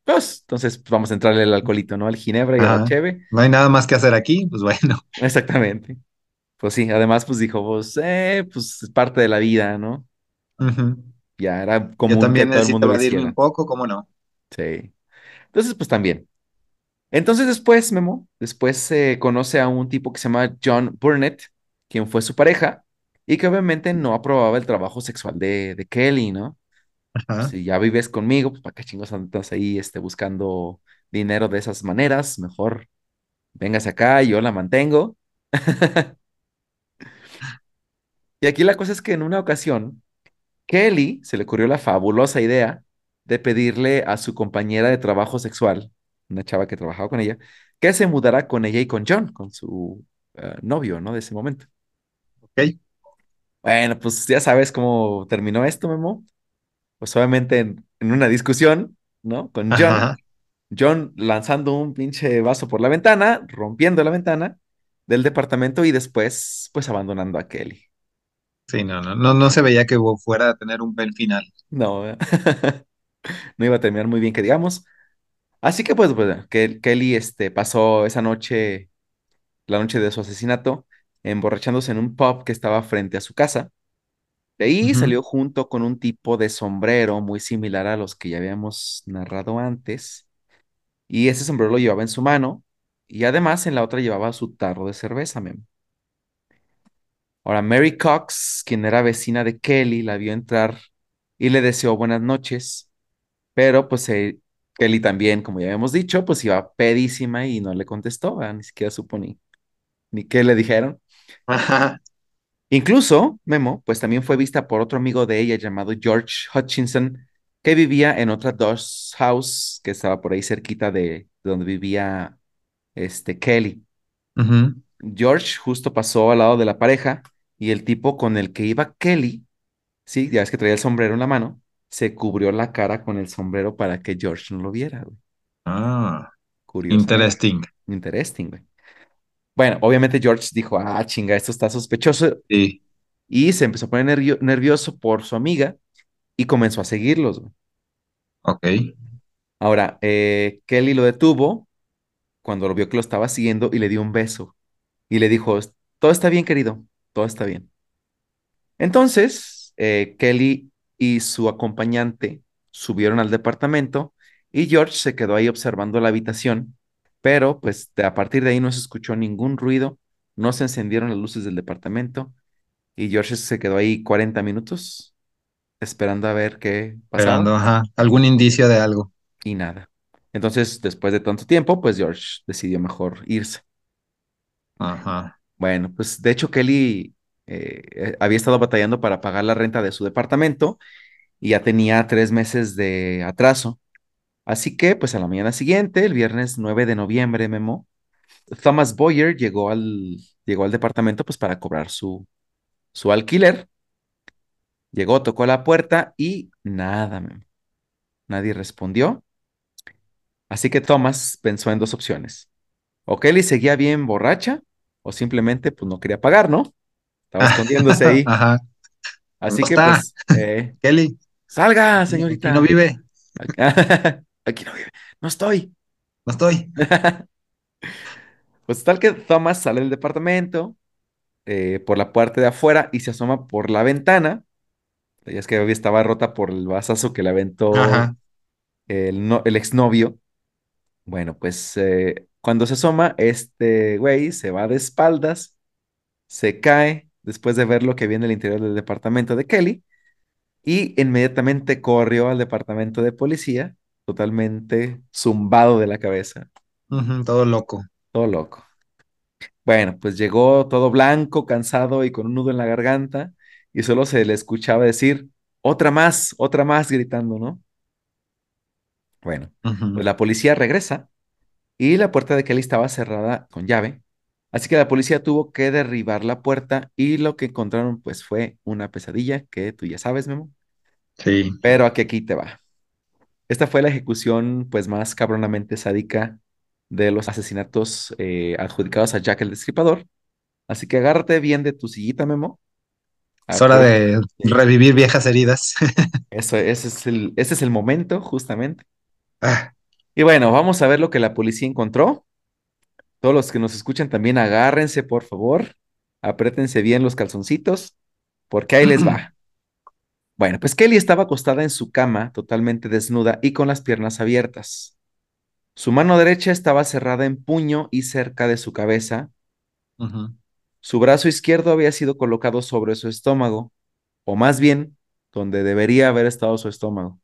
Pues, entonces pues, vamos a entrarle al alcoholito, ¿no? Al ginebra y a la ajá. cheve. No hay nada más que hacer aquí, pues bueno. [LAUGHS] Exactamente. Pues sí, además, pues dijo, pues, eh, pues es parte de la vida, ¿no? Ya era Yo común que también todo el necesito evadirme un poco, ¿cómo no? Sí. Entonces, pues también. Entonces después, Memo, después se conoce a un tipo que se llama John Burnett, quien fue su pareja, y que obviamente no aprobaba el trabajo sexual de, de Kelly, ¿no? Ajá. Si ya vives conmigo, pues para qué chingos andas ahí este, buscando dinero de esas maneras, mejor véngase acá yo la mantengo. Y aquí la cosa es que en una ocasión, Kelly se le ocurrió la fabulosa idea de pedirle a su compañera de trabajo sexual, una chava que trabajaba con ella, que se mudara con ella y con John, con su eh, novio, ¿no? De ese momento. Ok. Bueno, pues ya sabes cómo terminó esto, Memo. Pues obviamente en, en una discusión, ¿no? Con John, Ajá. John lanzando un pinche vaso por la ventana, rompiendo la ventana del departamento y después, pues abandonando a Kelly. Sí, no, no, no, no se veía que fuera a tener un buen final. No, [LAUGHS] no iba a terminar muy bien que digamos. Así que pues, pues que Kelly este, pasó esa noche, la noche de su asesinato, emborrachándose en un pub que estaba frente a su casa. De ahí salió junto con un tipo de sombrero muy similar a los que ya habíamos narrado antes. Y ese sombrero lo llevaba en su mano y además en la otra llevaba su tarro de cerveza, mem. Ahora, Mary Cox, quien era vecina de Kelly, la vio entrar y le deseó buenas noches, pero pues eh, Kelly también, como ya habíamos dicho, pues iba pedísima y no le contestó, ¿verdad? Ni siquiera supo ni, ni qué le dijeron. Ajá. Incluso, Memo, pues también fue vista por otro amigo de ella llamado George Hutchinson, que vivía en otra Doss House que estaba por ahí cerquita de donde vivía este Kelly. George justo pasó al lado de la pareja y el tipo con el que iba Kelly, sí, ya ves que traía el sombrero en la mano, se cubrió la cara con el sombrero para que George no lo viera, güey. Ah, Curiosamente. interesting. Interesting, güey. Bueno, obviamente George dijo, ah, chinga, esto está sospechoso Sí, y se empezó a poner nervio- nervioso por su amiga y comenzó a seguirlos, güey. ok. Ahora, eh, Kelly lo detuvo cuando lo vio que lo estaba siguiendo y le dio un beso y le dijo, todo está bien, querido, todo está bien. Entonces, eh, Kelly y su acompañante subieron al departamento y George se quedó ahí observando la habitación, pero pues a partir de ahí no se escuchó ningún ruido, no se encendieron las luces del departamento y George se quedó ahí 40 minutos esperando a ver qué pasaba Esperando, ajá, algún indicio de algo. y nada. Entonces, después de tanto tiempo, pues George decidió mejor irse. Ajá. Bueno, pues de hecho Kelly eh, había estado batallando para pagar la renta de su departamento y ya tenía tres meses de atraso. Así que, pues a la mañana siguiente, el viernes 9 de noviembre, Memo, Thomas Boyer llegó al, llegó al departamento pues para cobrar su, su alquiler. Llegó, tocó la puerta y nada, Memo. Nadie respondió. Así que Thomas pensó en dos opciones. O Kelly seguía bien borracha o simplemente pues no quería pagar, ¿no? Estaba escondiéndose ahí. [LAUGHS] Ajá. ¿Dónde Así que está? pues, eh, Kelly, salga, aquí no señorita. vive. [LAUGHS] Aquí, no vive. No estoy. No estoy. [LAUGHS] Pues tal que Thomas sale del departamento eh, por la parte de afuera y se asoma por la ventana. Ya es que había- estaba rota por el vasazo que le aventó Ajá. el, no, el exnovio. Bueno, pues eh, cuando se asoma, este güey se va de espaldas, se cae después de ver lo que viene en el interior del departamento de Kelly y inmediatamente corrió al departamento de policía, totalmente zumbado de la cabeza, todo loco. todo loco. Bueno, pues llegó todo blanco, cansado y con un nudo en la garganta, y solo se le escuchaba decir, otra más, otra más, gritando, ¿no? Bueno, pues la policía regresa y la puerta de Kelly estaba cerrada con llave. Así que la policía tuvo que derribar la puerta y lo que encontraron pues fue una pesadilla que tú ya sabes, Memo. Sí. Pero aquí, aquí te va. Esta fue la ejecución pues más cabronamente sádica de los asesinatos eh, adjudicados a Jack el Destripador. Así que agárrate bien de tu sillita, Memo. Es hora de revivir viejas heridas. [LAUGHS] Eso, ese es el, ese es el momento, justamente. Ah, Y bueno, vamos a ver lo que la policía encontró. Todos los que nos escuchan también agárrense, por favor. Apriétense bien los calzoncitos, porque ahí les va. [CLEARS THROAT] Bueno, pues Kelly estaba acostada en su cama, totalmente desnuda y con las piernas abiertas. Su mano derecha estaba cerrada en puño y cerca de su cabeza. Su brazo izquierdo había sido colocado sobre su estómago, o más bien, donde debería haber estado su estómago.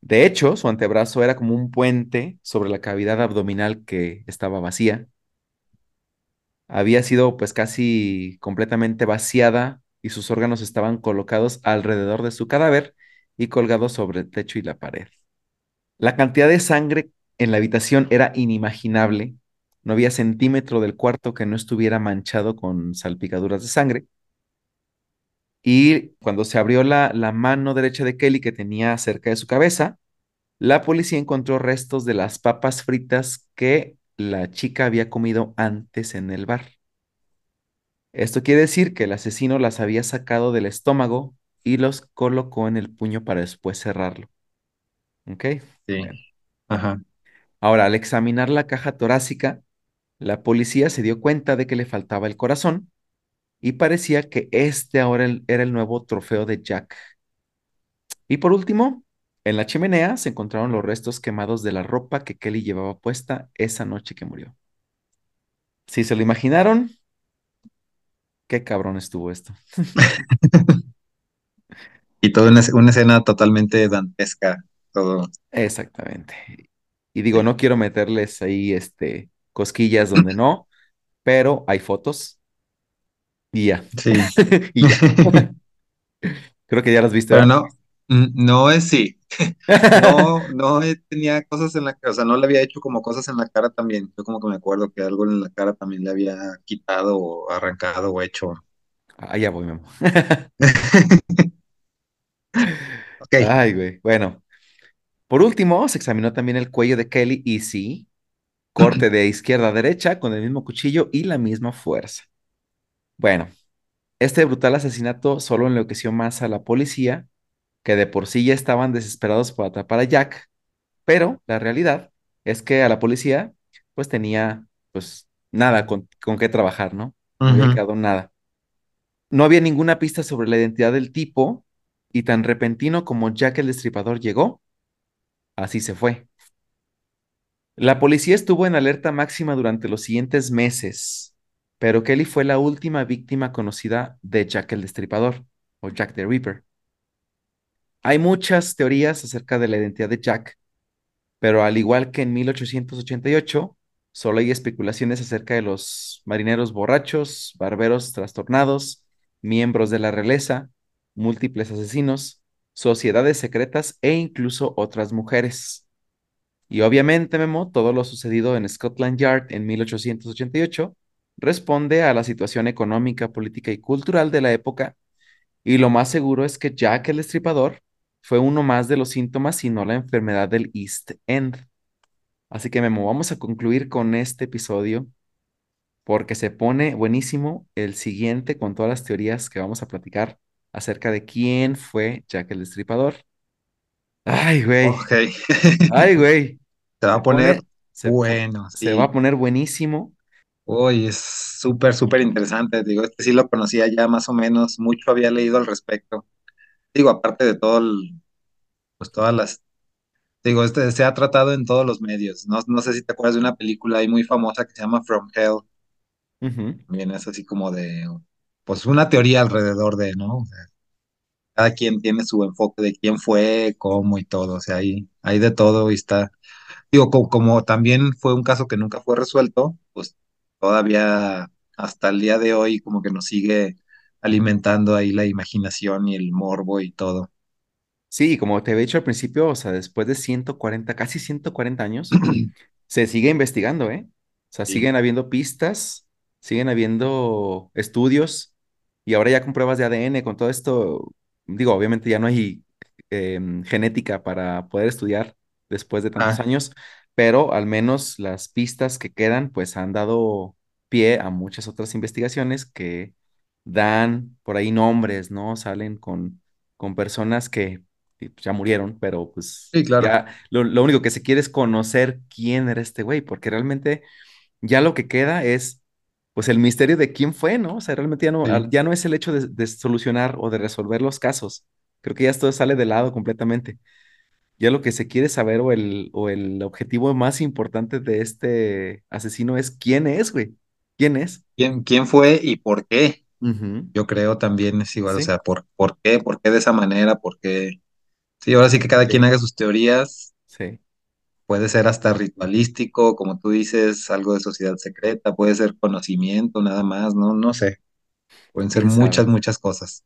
De hecho, su antebrazo era como un puente sobre la cavidad abdominal que estaba vacía. Había sido pues casi completamente vaciada y sus órganos estaban colocados alrededor de su cadáver y colgados sobre el techo y la pared. La cantidad de sangre en la habitación era inimaginable. No había centímetro del cuarto que no estuviera manchado con salpicaduras de sangre. Y cuando se abrió la, la mano derecha de Kelly que tenía cerca de su cabeza, la policía encontró restos de las papas fritas que la chica había comido antes en el bar. Esto quiere decir que el asesino las había sacado del estómago y los colocó en el puño para después cerrarlo. ¿Ok? sí. Bueno. Ajá. Ahora, al examinar la caja torácica, la policía se dio cuenta de que le faltaba el corazón y parecía que este ahora el- era el nuevo trofeo de Jack. Y por último, en la chimenea se encontraron los restos quemados de la ropa que Kelly llevaba puesta esa noche que murió. Si se lo imaginaron, qué cabrón estuvo esto. [LAUGHS] Y toda una, una escena totalmente dantesca. Todo. Exactamente. Y digo, no quiero meterles ahí este cosquillas donde no, pero hay fotos y ya. Sí. [LAUGHS] Y ya. [LAUGHS] Creo que ya las viste, Pero no, no es sí. [LAUGHS] No, no eh, tenía cosas en la cara, o sea, no le había hecho como cosas en la cara también. Yo como que me acuerdo que algo en la cara también le había quitado o arrancado o hecho. Allá voy, Memo. [LAUGHS] Ok. Ay, güey. Bueno, por último, se examinó también el cuello de Kelly y sí, corte [LAUGHS] de izquierda a derecha con el mismo cuchillo y la misma fuerza. Bueno, este brutal asesinato solo enloqueció más a la policía, que de por sí ya estaban desesperados por atrapar a Jack, pero la realidad es que a la policía pues tenía pues nada con, con qué trabajar, ¿no? No había quedado nada. No había ninguna pista sobre la identidad del tipo y tan repentino como Jack el Destripador llegó, así se fue. La policía estuvo en alerta máxima durante los siguientes meses, pero Kelly fue la última víctima conocida de Jack el Destripador o Jack the Ripper. Hay muchas teorías acerca de la identidad de Jack, pero al igual que en 1888, solo hay especulaciones acerca de los marineros borrachos, barberos trastornados, miembros de la realeza, múltiples asesinos, sociedades secretas e incluso otras mujeres. Y obviamente, Memo, todo lo sucedido en Scotland Yard en 1888 responde a la situación económica, política y cultural de la época, y lo más seguro es que Jack el Estripador fue uno más de los síntomas y no la enfermedad del East End. Así que, Memo, vamos a concluir con este episodio porque se pone buenísimo el siguiente con todas las teorías que vamos a platicar acerca de quién fue Jack el Destripador. Ay, güey. Ay, güey. Se va a poner se, bueno, se va a poner buenísimo. Uy, es súper, súper interesante. Digo, este sí lo conocía ya más o menos, mucho había leído al respecto. Digo, aparte de todo el, pues todas las, digo, este se ha tratado en todos los medios. No, no sé si te acuerdas de una película ahí muy famosa que se llama From Hell. Ujú. También es así como de, pues una teoría alrededor de, ¿no? O sea, cada quien tiene su enfoque de quién fue, cómo y todo. O sea, hay, hay de todo y está. Digo, co- como, también fue un caso que nunca fue resuelto, pues todavía hasta el día de hoy como que nos sigue alimentando ahí la imaginación y el morbo y todo. Sí, como te había dicho al principio, o sea, después de 140, casi 140 años, [CLEARS THROAT] se sigue investigando, ¿eh? O sea, Sí. siguen habiendo pistas, siguen habiendo estudios y ahora ya con pruebas de ADN, con todo esto, digo, obviamente ya no hay em, genética para poder estudiar después de tantos Ah, años, pero al menos las pistas que quedan, pues han dado pie a muchas otras investigaciones que dan por ahí nombres, ¿no? Salen con, con personas que pues, ya murieron, pero pues sí, claro. ya lo, lo único que se quiere es conocer quién era este güey, porque realmente ya lo que queda es pues el misterio de quién fue, ¿no? O sea, realmente ya no, Sí. ya no es el hecho de, de solucionar o de resolver los casos. Creo que ya esto sale de lado completamente. Ya lo que se quiere saber o el, o el objetivo más importante de este asesino es quién es, güey. ¿Quién es? ¿Quién, quién fue y por qué? Ujú, Yo creo también es igual, o Sí, sea, ¿por, por qué? ¿Por qué de esa manera? ¿Por qué? Sí, ahora sí que cada quien sí, haga sus teorías, sí, puede ser hasta ritualístico, como tú dices, algo de sociedad secreta, puede ser conocimiento nada más, no, no sé, pueden ser muchas, muchas cosas.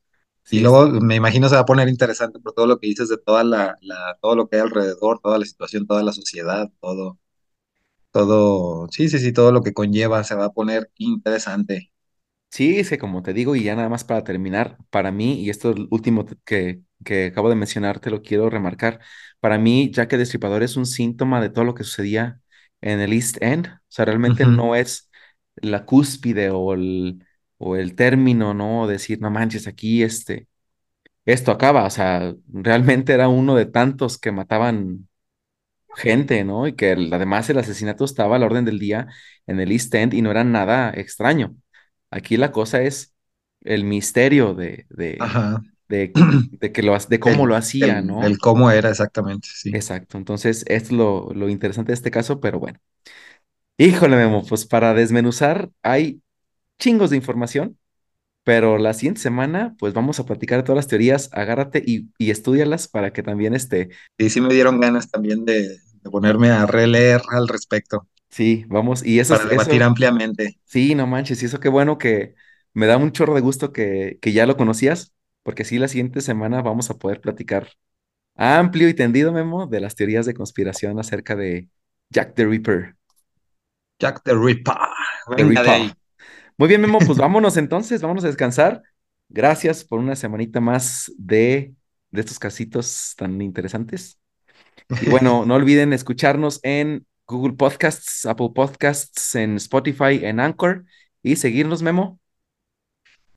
Y Sí, es, luego me imagino se va a poner interesante por todo lo que dices de toda la, la, todo lo que hay alrededor, toda la situación, toda la sociedad, todo, todo, sí, sí, sí, todo lo que conlleva se va a poner interesante. Sí, es que como te digo, y ya nada más para terminar, para mí, y esto es último que, que acabo de mencionar, te lo quiero remarcar, para mí, Jack el Destripador es un síntoma de todo lo que sucedía en el East End, o sea, realmente no es la cúspide o el, o el término, ¿no? Decir, no manches, aquí este, esto acaba, o sea, realmente era uno de tantos que mataban gente, ¿no? Y que el- además el asesinato estaba a la orden del día en el East End y no era nada extraño. Aquí la cosa es el misterio de, de, de, [CLEARS THROAT] de que lo, de cómo El, lo hacía, el, el ¿no? cómo era exactamente, sí. Exacto. Entonces, esto es lo, lo interesante de este caso, pero bueno. Híjole, Memo, pues para desmenuzar hay chingos de información, pero la siguiente semana, pues vamos a platicar todas las teorías, agárrate y, y estúdialas para que también este, Y sí me dieron ganas también de, de ponerme a releer al respecto sí, vamos, y eso, es- para debatir eso ampliamente. Sí, no manches, y eso qué bueno que me da un chorro de gusto que, que ya lo conocías, porque sí, la siguiente semana vamos a poder platicar amplio y tendido, Memo, de las teorías de conspiración acerca de Jack the Ripper. Jack the Ripper, The de ahí. Muy bien, Memo, pues [LAUGHS] vámonos entonces, vámonos a descansar. Gracias por una semanita más de, de estos casitos tan interesantes. Y bueno, no olviden escucharnos en Google Podcasts, Apple Podcasts, en Spotify, en Anchor y seguirnos, Memo.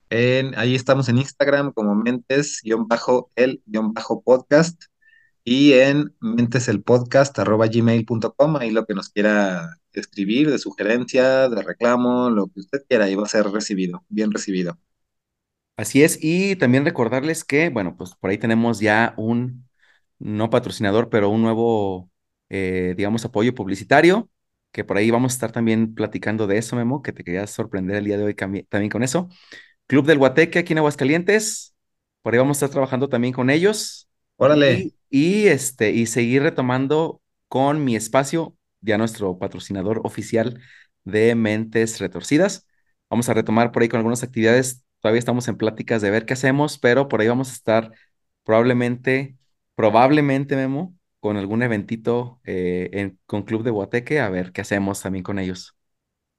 En, ahí estamos en Instagram como mentes-el-podcast y en menteselpodcast arroba gmail.com, ahí lo que nos quiera escribir de sugerencia, de reclamo, lo que usted quiera, ahí va a ser recibido, bien recibido. Así es, y también recordarles que, bueno, pues por ahí tenemos ya un, no patrocinador, pero un nuevo, eh, digamos, apoyo publicitario, que por ahí vamos a estar también platicando de eso, Memo, que te quería sorprender el día de hoy también con eso. Club del Guateque aquí en Aguascalientes, por ahí vamos a estar trabajando también con ellos Órale, y, y, este, y seguir retomando con mi espacio, ya nuestro patrocinador oficial de Mentes Retorcidas. Vamos a retomar por ahí con algunas actividades. Todavía estamos en pláticas de ver qué hacemos, pero por ahí vamos a estar probablemente, probablemente, Memo, con algún eventito eh, en, con Club de Guateque, a ver qué hacemos también con ellos.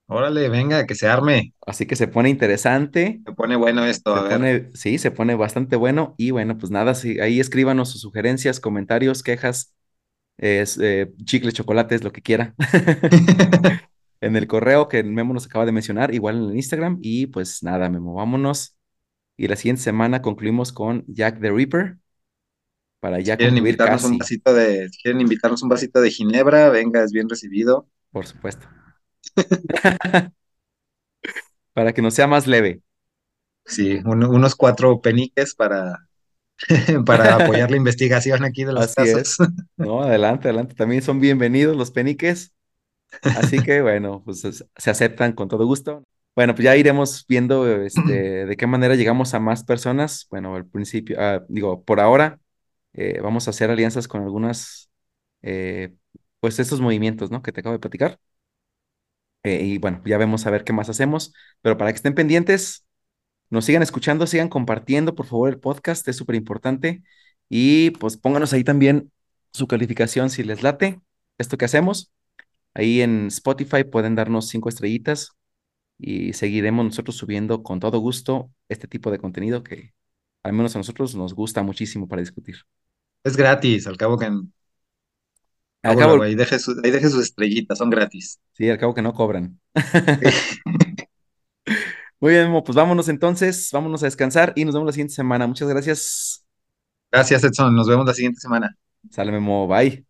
órale, venga, que se arme. Así que se pone interesante, Se pone bueno esto, se a ver. pone, sí, se pone bastante bueno y bueno, pues nada, sí, ahí escríbanos sus sugerencias, comentarios, quejas, es, eh, chicles, chocolates, lo que quiera. [LAUGHS] [LAUGHS] en el correo que Memo nos acaba de mencionar, igual en el Instagram. Y pues nada, Memo, vámonos. Y la siguiente semana concluimos con Jack the Ripper para Si ya quieren concluir invitarnos un casi, vasito de, si quieren invitarnos un vasito de ginebra, venga, es bien recibido. por supuesto, [LAUGHS] para que nos sea más leve. Sí, un- unos cuatro peniques para, [LAUGHS] para apoyar la investigación aquí de los Así casos. es. [LAUGHS] No, adelante, adelante. También son bienvenidos los peniques. Así que bueno, pues es- se aceptan con todo gusto. Bueno, pues ya iremos viendo este, de qué manera llegamos a más personas. Bueno, al principio, ah, digo, por ahora eh, vamos a hacer alianzas con algunas, eh, pues estos movimientos, ¿no? Que te acabo de platicar. Eh, y bueno, ya vemos a ver qué más hacemos. Pero para que estén pendientes, nos sigan escuchando, sigan compartiendo, por favor, el podcast, es súper importante. Y pues pónganos ahí también su calificación si les late esto que hacemos. Ahí en Spotify pueden darnos cinco estrellitas y seguiremos nosotros subiendo con todo gusto este tipo de contenido que al menos a nosotros nos gusta muchísimo para discutir. Es gratis, al cabo que Al cabo, ahí deje, su- ahí deje sus estrellitas, son gratis. sí, al cabo que no cobran. [LAUGHS] [LAUGHS] Muy bien, pues vámonos entonces, vámonos a descansar y nos vemos la siguiente semana. Muchas gracias. Gracias, Edson. Nos vemos la siguiente semana. Sale, Memo, bye.